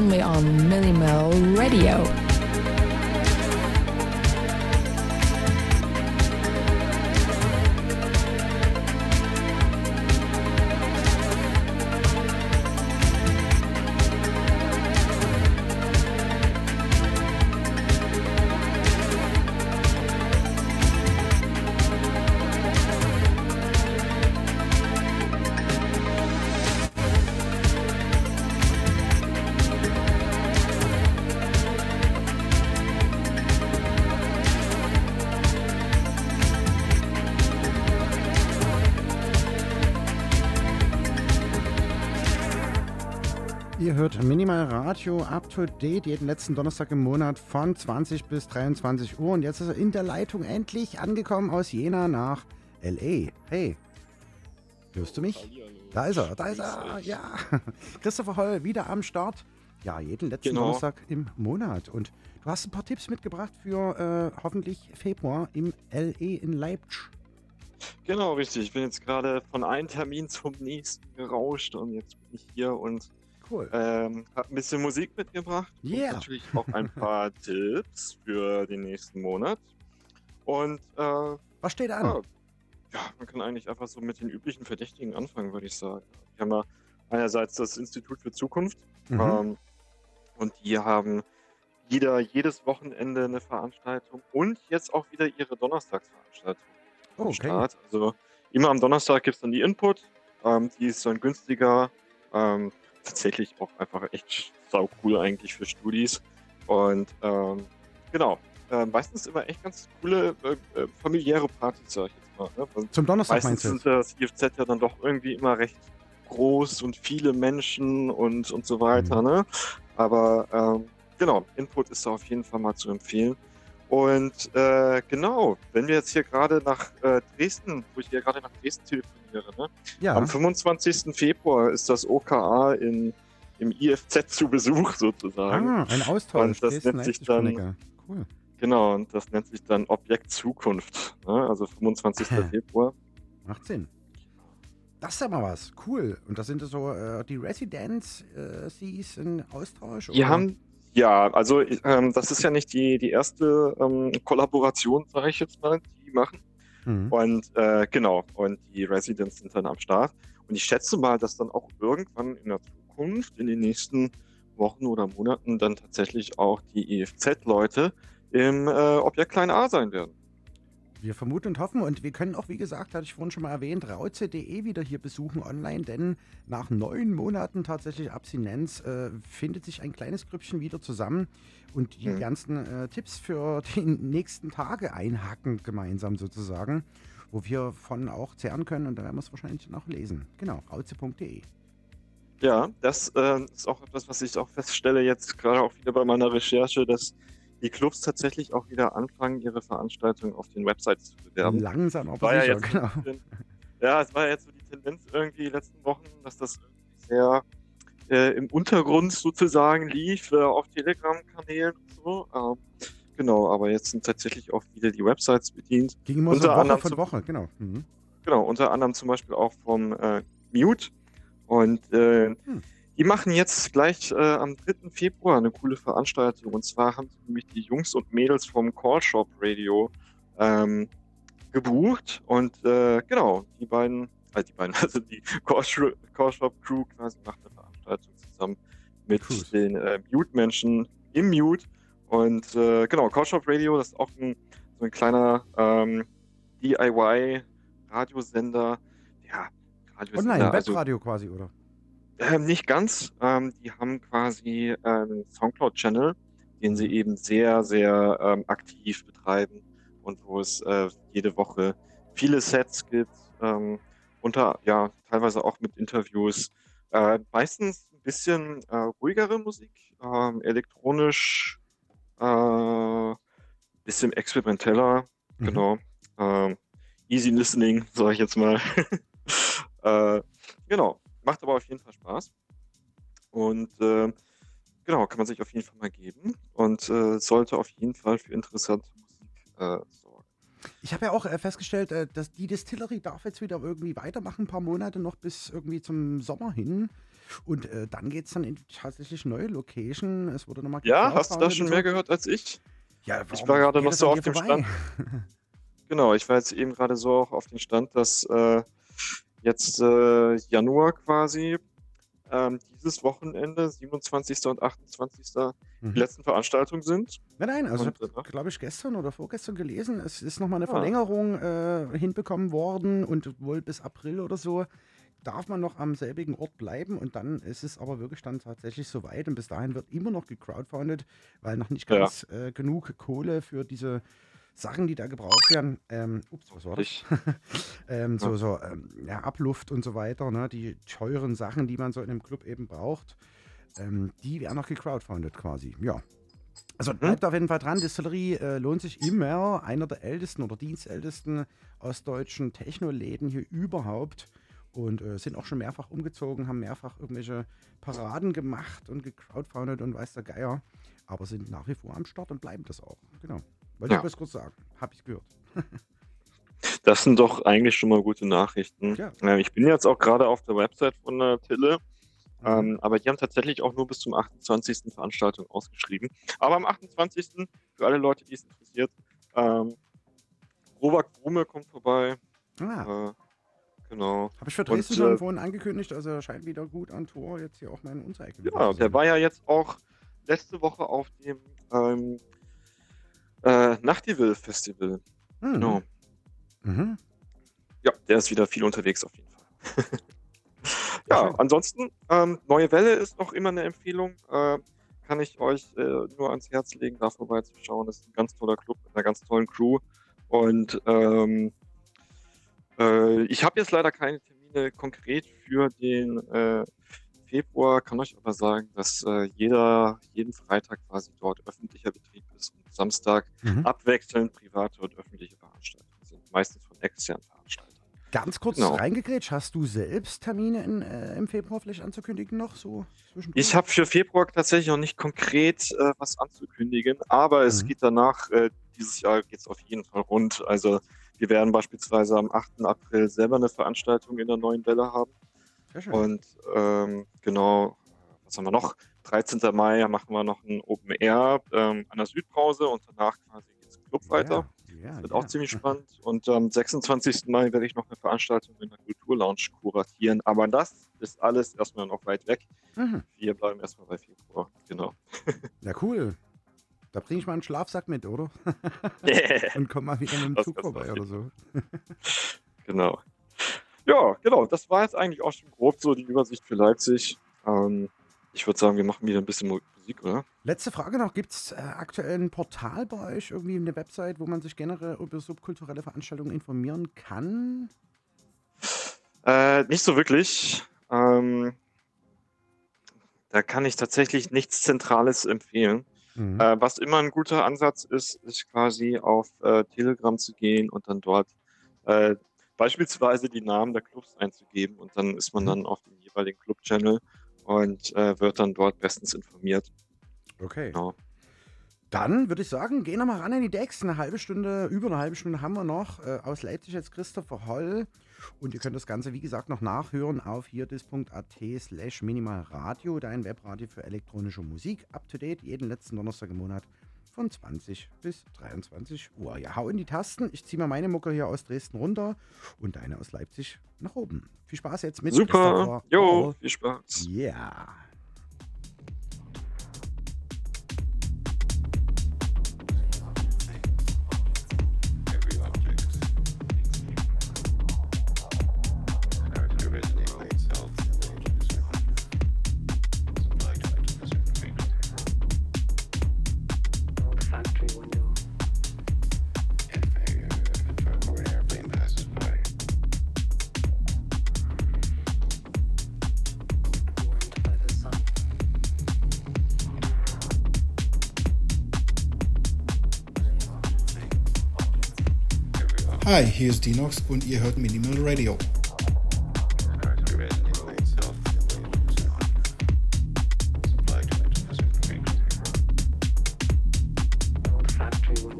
only on Minimal hört Minimal Radio up to date jeden letzten Donnerstag im Monat von 20 bis 23 Uhr. Und jetzt ist er in der Leitung endlich angekommen aus Jena nach LA. Hey, hörst du mich? Da ist er, da ist er, ja. Christopher Holl wieder am Start. Ja, jeden letzten Genau. Donnerstag im Monat. Und du hast ein paar Tipps mitgebracht für äh, hoffentlich Februar im LE in Leipzig. Genau, richtig. Ich bin jetzt gerade von einem Termin zum nächsten gerauscht und jetzt bin ich hier und Cool. ähm, habe ein bisschen Musik mitgebracht. Yeah. Und natürlich auch ein paar Tipps für den nächsten Monat. Und äh, ja, Was steht an? ja, man kann eigentlich einfach so mit den üblichen Verdächtigen anfangen, würde ich sagen. Wir haben ja einerseits das Institut für Zukunft Mhm. ähm, und die haben jeder jedes Wochenende eine Veranstaltung und jetzt auch wieder ihre Donnerstagsveranstaltung Oh, okay. Start. Also immer am Donnerstag gibt es dann die Input. Ähm, die ist dann günstiger. Ähm, tatsächlich auch einfach echt sau cool eigentlich für Studis. Und ähm, genau. Äh, meistens immer echt ganz coole äh, äh, familiäre Partys, sag ich jetzt mal. Ne? Weil Zum Donnerstag meistens meinst du? sind das IFZ ja dann doch irgendwie immer recht groß und viele Menschen und, und so weiter. Mhm. Ne? Aber ähm, genau, Input ist da auf jeden Fall mal zu empfehlen. Und äh, genau, wenn wir jetzt hier gerade nach äh, Dresden, wo ich hier gerade nach Dresden telefoniere, ne? Ja. am 25. Februar ist das OKA in, im IFZ zu Besuch sozusagen. Ah, ein Austausch. Und das Dresden nennt sich dann-. Cool. Genau, und das nennt sich dann Objekt Zukunft. Ne? Also 25. Februar. Macht Sinn. Das ist ja mal was. Cool. Und das sind so äh, die Residents, äh, sie ist ein Austausch? Die oder? haben, ja, also ähm, das ist ja nicht die, die erste ähm, Kollaboration, sage ich jetzt mal, die die machen. Mhm. Und äh, genau, und die Residents sind dann am Start. Und ich schätze mal, dass dann auch irgendwann in der Zukunft, in den nächsten Wochen oder Monaten, dann tatsächlich auch die EFZ-Leute im äh, Objekt Klein A sein werden. Wir vermuten und hoffen und wir können auch, wie gesagt, hatte ich vorhin schon mal erwähnt, rauze.de wieder hier besuchen online, denn nach neun Monaten tatsächlich Abstinenz äh, findet sich ein kleines Grüppchen wieder zusammen und die Mhm. ganzen äh, Tipps für die nächsten Tage einhacken gemeinsam sozusagen, wo wir von auch zehren können und da werden wir es wahrscheinlich noch lesen. Genau, rauze.de. Ja, das äh, ist auch etwas, was ich auch feststelle, jetzt gerade auch wieder bei meiner Recherche, dass die Clubs tatsächlich auch wieder anfangen, ihre Veranstaltungen auf den Websites zu bewerben. Langsam aber war ja sicher, jetzt genau. bisschen, ja, es war ja jetzt so die Tendenz irgendwie die letzten Wochen, dass das sehr äh, im Untergrund sozusagen lief, äh, auf Telegram-Kanälen und so. Ähm, genau, aber jetzt sind tatsächlich auch wieder die Websites bedient. Ging immer so Unter Woche anderem von Woche, genau. Mhm. Genau, unter anderem zum Beispiel auch vom äh, Mute. Und äh, Hm. Die machen jetzt gleich äh, am 3. Februar eine coole Veranstaltung. Und zwar haben sie nämlich die Jungs und Mädels vom Call Shop Radio ähm, gebucht. Und äh, genau, die beiden, äh, die beiden, also die Call, Shop Crew quasi macht eine Veranstaltung zusammen mit Crews. den äh, Mute-Menschen im Mute. Und äh, genau, Call Shop Radio, das ist auch ein, so ein kleiner ähm, DIY-Radiosender. Ja, Radiosender. Online, also, Webradio quasi, oder? Ähm, nicht ganz. Ähm, die haben quasi einen Soundcloud-Channel, den sie eben sehr, sehr ähm, aktiv betreiben und wo es äh, jede Woche viele Sets gibt, ähm, unter, ja, teilweise auch mit Interviews. Äh, meistens ein bisschen äh, ruhigere Musik, ähm, elektronisch, äh, bisschen experimenteller, Mhm. genau. Ähm, easy listening, sage ich jetzt mal. äh, genau, macht aber auf jeden Fall Spaß. Und äh, genau, kann man sich auf jeden Fall mal geben und äh, sollte auf jeden Fall für interessante Musik äh, sorgen. Ich habe ja auch äh, festgestellt, äh, dass die Distillery darf jetzt wieder irgendwie weitermachen, ein paar Monate noch bis irgendwie zum Sommer hin. Und äh, dann geht es dann in die tatsächlich neue Location. Es wurde nochmal Ja, hast du da schon so. mehr gehört als ich? Ja, Ich war gerade noch so auf dem vorbei? Genau, ich war jetzt eben gerade so auch auf den Stand, dass jetzt äh, Januar quasi ähm, dieses Wochenende, 27. und 28. Mhm. die letzten Veranstaltungen sind. Nein, nein, also Und, ich habe, glaube ich, gestern oder vorgestern gelesen, es ist nochmal eine Ah. Verlängerung äh, hinbekommen worden und wohl bis April oder so darf man noch am selbigen Ort bleiben und dann ist es aber wirklich dann tatsächlich soweit und bis dahin wird immer noch gecrowdfundet, weil noch nicht Ja. ganz äh, genug Kohle für diese Sachen, die da gebraucht werden, ähm, ups, was war das? Ähm, so, so ähm, ja, Abluft und so weiter, ne? die teuren Sachen, die man so in einem Club eben braucht, ähm, die werden noch gecrowdfundet quasi, ja. Also bleibt auf jeden Fall dran, Distillerie äh, lohnt sich immer, einer der ältesten oder dienstältesten ostdeutschen Technoläden hier überhaupt und äh, sind auch schon mehrfach umgezogen, haben mehrfach irgendwelche Paraden gemacht und gecrowdfundet und weiß der Geier, aber sind nach wie vor am Start und bleiben das auch, genau. Wollte Ja. ich bloß kurz sagen, habe ich gehört. das sind doch eigentlich schon mal gute Nachrichten. Ja. Äh, ich bin jetzt auch gerade auf der Website von der Tille. Mhm. Ähm, aber die haben tatsächlich auch nur bis zum 28. Veranstaltung ausgeschrieben. Aber am 28. für alle Leute, die es interessiert, ähm, Robert Brumme kommt vorbei. Ah. Äh, genau. Habe ich für Dresden schon äh, vorhin angekündigt, also er scheint wieder gut an Tor, jetzt hier auch meine Unzeige. Ja, der war ja jetzt auch letzte Woche auf dem ähm, äh, Nachtiville Festival. Mhm. Genau. Mhm. Ja, der ist wieder viel unterwegs auf jeden Fall. Ja, schön. ansonsten, ähm, Neue Welle ist noch immer eine Empfehlung. Äh, kann ich euch äh, nur ans Herz legen, da vorbeizuschauen. Das ist ein ganz toller Club mit einer ganz tollen Crew. Und ähm, äh, ich habe jetzt leider keine Termine konkret für den äh, Februar, kann euch aber sagen, dass äh, jeder, jeden Freitag quasi dort öffentlicher Betrieb ist und Samstag Mhm. abwechselnd private und öffentliche Veranstaltungen sind. Meistens von externen Veranstaltern. Ganz kurz Genau. reingegrätscht, hast du selbst Termine in, äh, im Februar vielleicht anzukündigen noch? So? Ich habe für Februar tatsächlich noch nicht konkret äh, was anzukündigen, aber es Mhm. geht danach, äh, dieses Jahr geht es auf jeden Fall rund. Also wir werden beispielsweise am 8. April selber eine Veranstaltung in der neuen Welle haben. Und ähm, genau, was haben wir noch? 13. Mai machen wir noch ein Open Air ähm, an der Südpause und danach quasi geht's im Club weiter. Ja, ja, Das wird ja. auch ziemlich spannend. Und am 26. Mai werde ich noch eine Veranstaltung in der Kulturlounge kuratieren. Aber das ist alles erstmal noch weit weg. Mhm. Wir bleiben erstmal bei Februar. Genau. Ja, cool. Da bringe ich mal einen Schlafsack mit, oder? Und komm mal wieder mit dem Zug vorbei oder so. genau. Ja, genau. Das war jetzt eigentlich auch schon grob so die Übersicht für Leipzig. Ähm, ich würde sagen, wir machen wieder ein bisschen Mu- Musik, oder? Letzte Frage noch: Gibt es äh, aktuell ein Portal bei euch, irgendwie eine Website, wo man sich generell über subkulturelle Veranstaltungen informieren kann? Äh, nicht so wirklich. Ähm, da kann ich tatsächlich nichts Zentrales empfehlen. Mhm. Äh, was immer ein guter Ansatz ist, ist quasi auf äh, Telegram zu gehen und dann dort äh, beispielsweise die Namen der Clubs einzugeben und dann ist man Mhm. dann auf dem jeweiligen Club-Channel und äh, wird dann dort bestens informiert. Okay. Genau. Dann würde ich sagen, gehen wir mal ran in die Decks. Eine halbe Stunde, über eine halbe Stunde haben wir noch. Äh, aus Leipzig jetzt Christopher Holl. Und ihr könnt das Ganze, wie gesagt, noch nachhören auf hierdis.at slash minimalradio, dein Webradio für elektronische Musik. Up to date, jeden letzten Donnerstag im Monat von 20 bis 23 Uhr. Ja, hau in die Tasten. Ich ziehe mal meine Mucke hier aus Dresden runter und deine aus Leipzig nach oben. Viel Spaß jetzt mit Super. Jo, viel Spaß. Yeah. Hi, hier ist Dinox und ihr hört Minimal Radio. Factory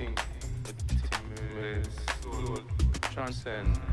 It transcend.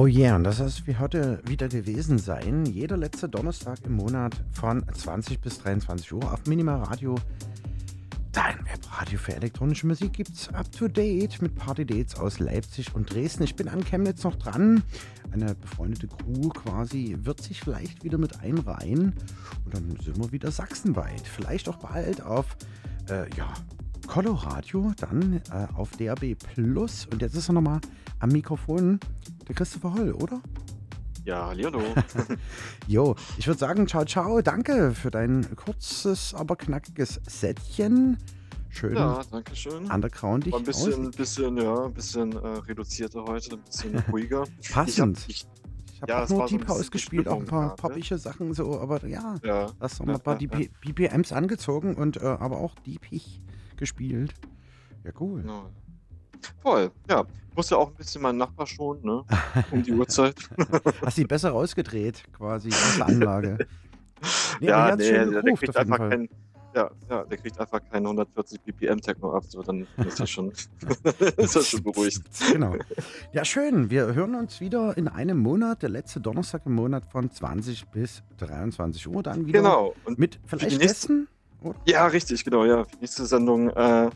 Oh yeah, und das ist wie heute wieder gewesen sein. Jeder letzte Donnerstag im Monat von 20 bis 23 Uhr auf Minimal Radio. Dein Webradio für elektronische Musik gibt's up to date mit Party Dates aus Leipzig und Dresden. Ich bin an Chemnitz noch dran. Eine befreundete Crew quasi wird sich vielleicht wieder mit einreihen. Und dann sind wir wieder sachsenweit. Vielleicht auch bald auf, äh, ja, Coloradio, dann äh, auf DAB Plus. Und jetzt ist er nochmal am Mikrofon der Christopher Holl, oder? Ja, hallo. Jo, ich würde sagen, ciao, ciao. Danke für dein kurzes, aber knackiges Sättchen. Schön Ja, danke schön. undergroundig War ein bisschen, aus. bisschen, ja, ein bisschen äh, reduzierter heute, ein bisschen ruhiger. Passend. Ich hab, habe Ja, auch es nur Deep House gespielt, auch ein paar poppige Sachen so, aber ja, Ja. hast auch mal Ja, ein paar ja, BPMs angezogen und äh, aber auch deepig gespielt. Ja, cool. Genau. Voll, ja. Ich muss ja auch ein bisschen meinen Nachbar schonen, ne? Um die Uhrzeit. Hast die besser rausgedreht, quasi, aus der Anlage. Nee, ja, nee, schön der, der kriegt einfach keinen. Ja, ja, der kriegt einfach keinen 140 BPM Techno ab, so dann ist er schon, ist er schon beruhigt. Genau. Ja, schön. Wir hören uns wieder in einem Monat, der letzte Donnerstag im Monat von 20 bis 23 Uhr dann wieder. Genau. Und Mit vielleicht nächste- Gästen? Oder? Ja, richtig, genau, ja. Nächste Sendung äh,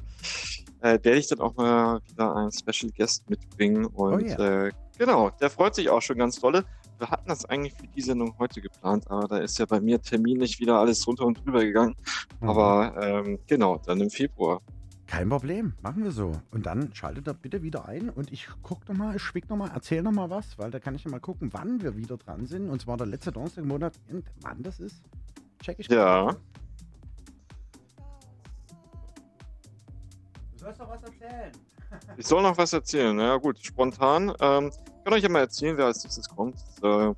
äh, werde ich dann auch mal wieder einen Special Guest mitbringen. Und Oh ja. äh, genau, der freut sich auch schon ganz dolle. Wir hatten das eigentlich für die Sendung heute geplant, aber da ist ja bei mir terminlich wieder alles runter und drüber gegangen. Mhm. Aber ähm, genau, dann im Februar. Kein Problem, machen wir so. Und dann schaltet da bitte wieder ein und ich guck noch mal, ich schwieg noch mal, erzähl noch mal was, weil da kann ich noch mal gucken, wann wir wieder dran sind. Und zwar der letzte Donnerstag im Monat. Und wann das ist, check ich. Ja. mal. Du sollst doch was erzählen. Ich soll noch was erzählen. Ja gut, spontan. Ähm, ich kann euch ja mal erzählen, wer als nächstes kommt. Äh,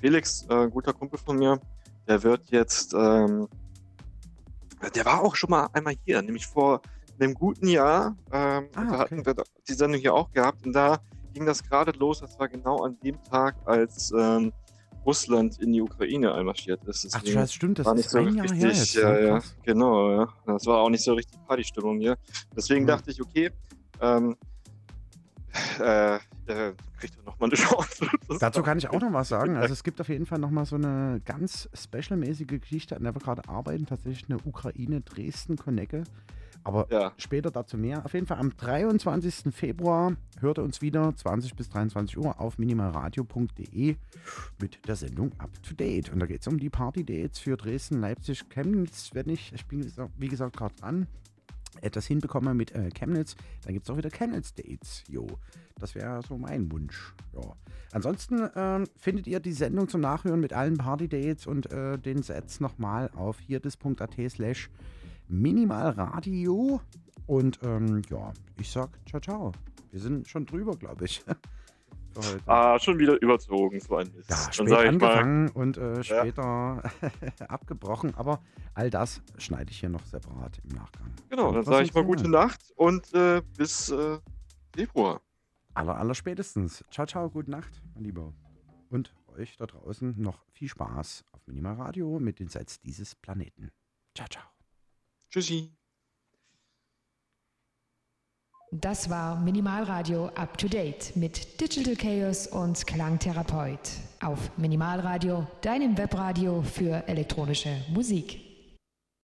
Felix, äh, ein guter Kumpel von mir, der wird jetzt, ähm, der war auch schon mal einmal hier, nämlich vor einem guten Jahr. Ähm, Ah, da okay. hatten wir die Sendung hier auch gehabt und da ging das gerade los. Das war genau an dem Tag, als ähm, Russland in die Ukraine einmarschiert ist. Ach, Deswegen scheiße, stimmt, das war nicht so ein Jahr richtig, her jetzt, ja, ne? ja, genau, ja. Das war auch nicht so richtig Partystimmung hier. Deswegen Mhm. dachte ich, okay, ähm, äh, äh, kriegt er nochmal eine Chance. Dazu kann ich auch noch was sagen. Also es gibt auf jeden Fall noch mal so eine ganz specialmäßige Geschichte, an der wir gerade arbeiten. Tatsächlich eine Ukraine-Dresden-Connecke. Aber Ja. später dazu mehr. Auf jeden Fall am 23. Februar hört ihr uns wieder 20 bis 23 Uhr auf minimalradio.de mit der Sendung Up to Date. Und da geht es um die Party-Dates für Dresden, Leipzig, Chemnitz. Wenn ich, ich bin wie gesagt- gerade dran, etwas hinbekomme mit äh, Chemnitz, dann gibt es auch wieder Chemnitz-Dates. Jo, das wäre so mein Wunsch. Ja. Ansonsten ähm, findet ihr die Sendung zum Nachhören mit allen Party-Dates und äh, den Sets nochmal auf hierdis.at slash minimalradio. Und ähm, ja, ich sag ciao, ciao. Wir sind schon drüber, glaube ich. Ah, schon wieder überzogen, so ein Mist. Ja, spät ich mal, angefangen und äh, später abgebrochen, aber all das schneide ich hier noch separat im Nachgang. genau, dann sage ich mal gute Nacht und äh, bis äh, Februar. Aller, aller spätestens. Ciao, ciao, gute Nacht, mein Lieber. Und euch da draußen noch viel Spaß auf Minimal Radio mit den Sets dieses Planeten. Ciao, ciao. Tschüssi. Das war Minimalradio Up to Date mit Digital Chaos und Klangtherapeut. Auf Minimalradio, deinem Webradio für elektronische Musik.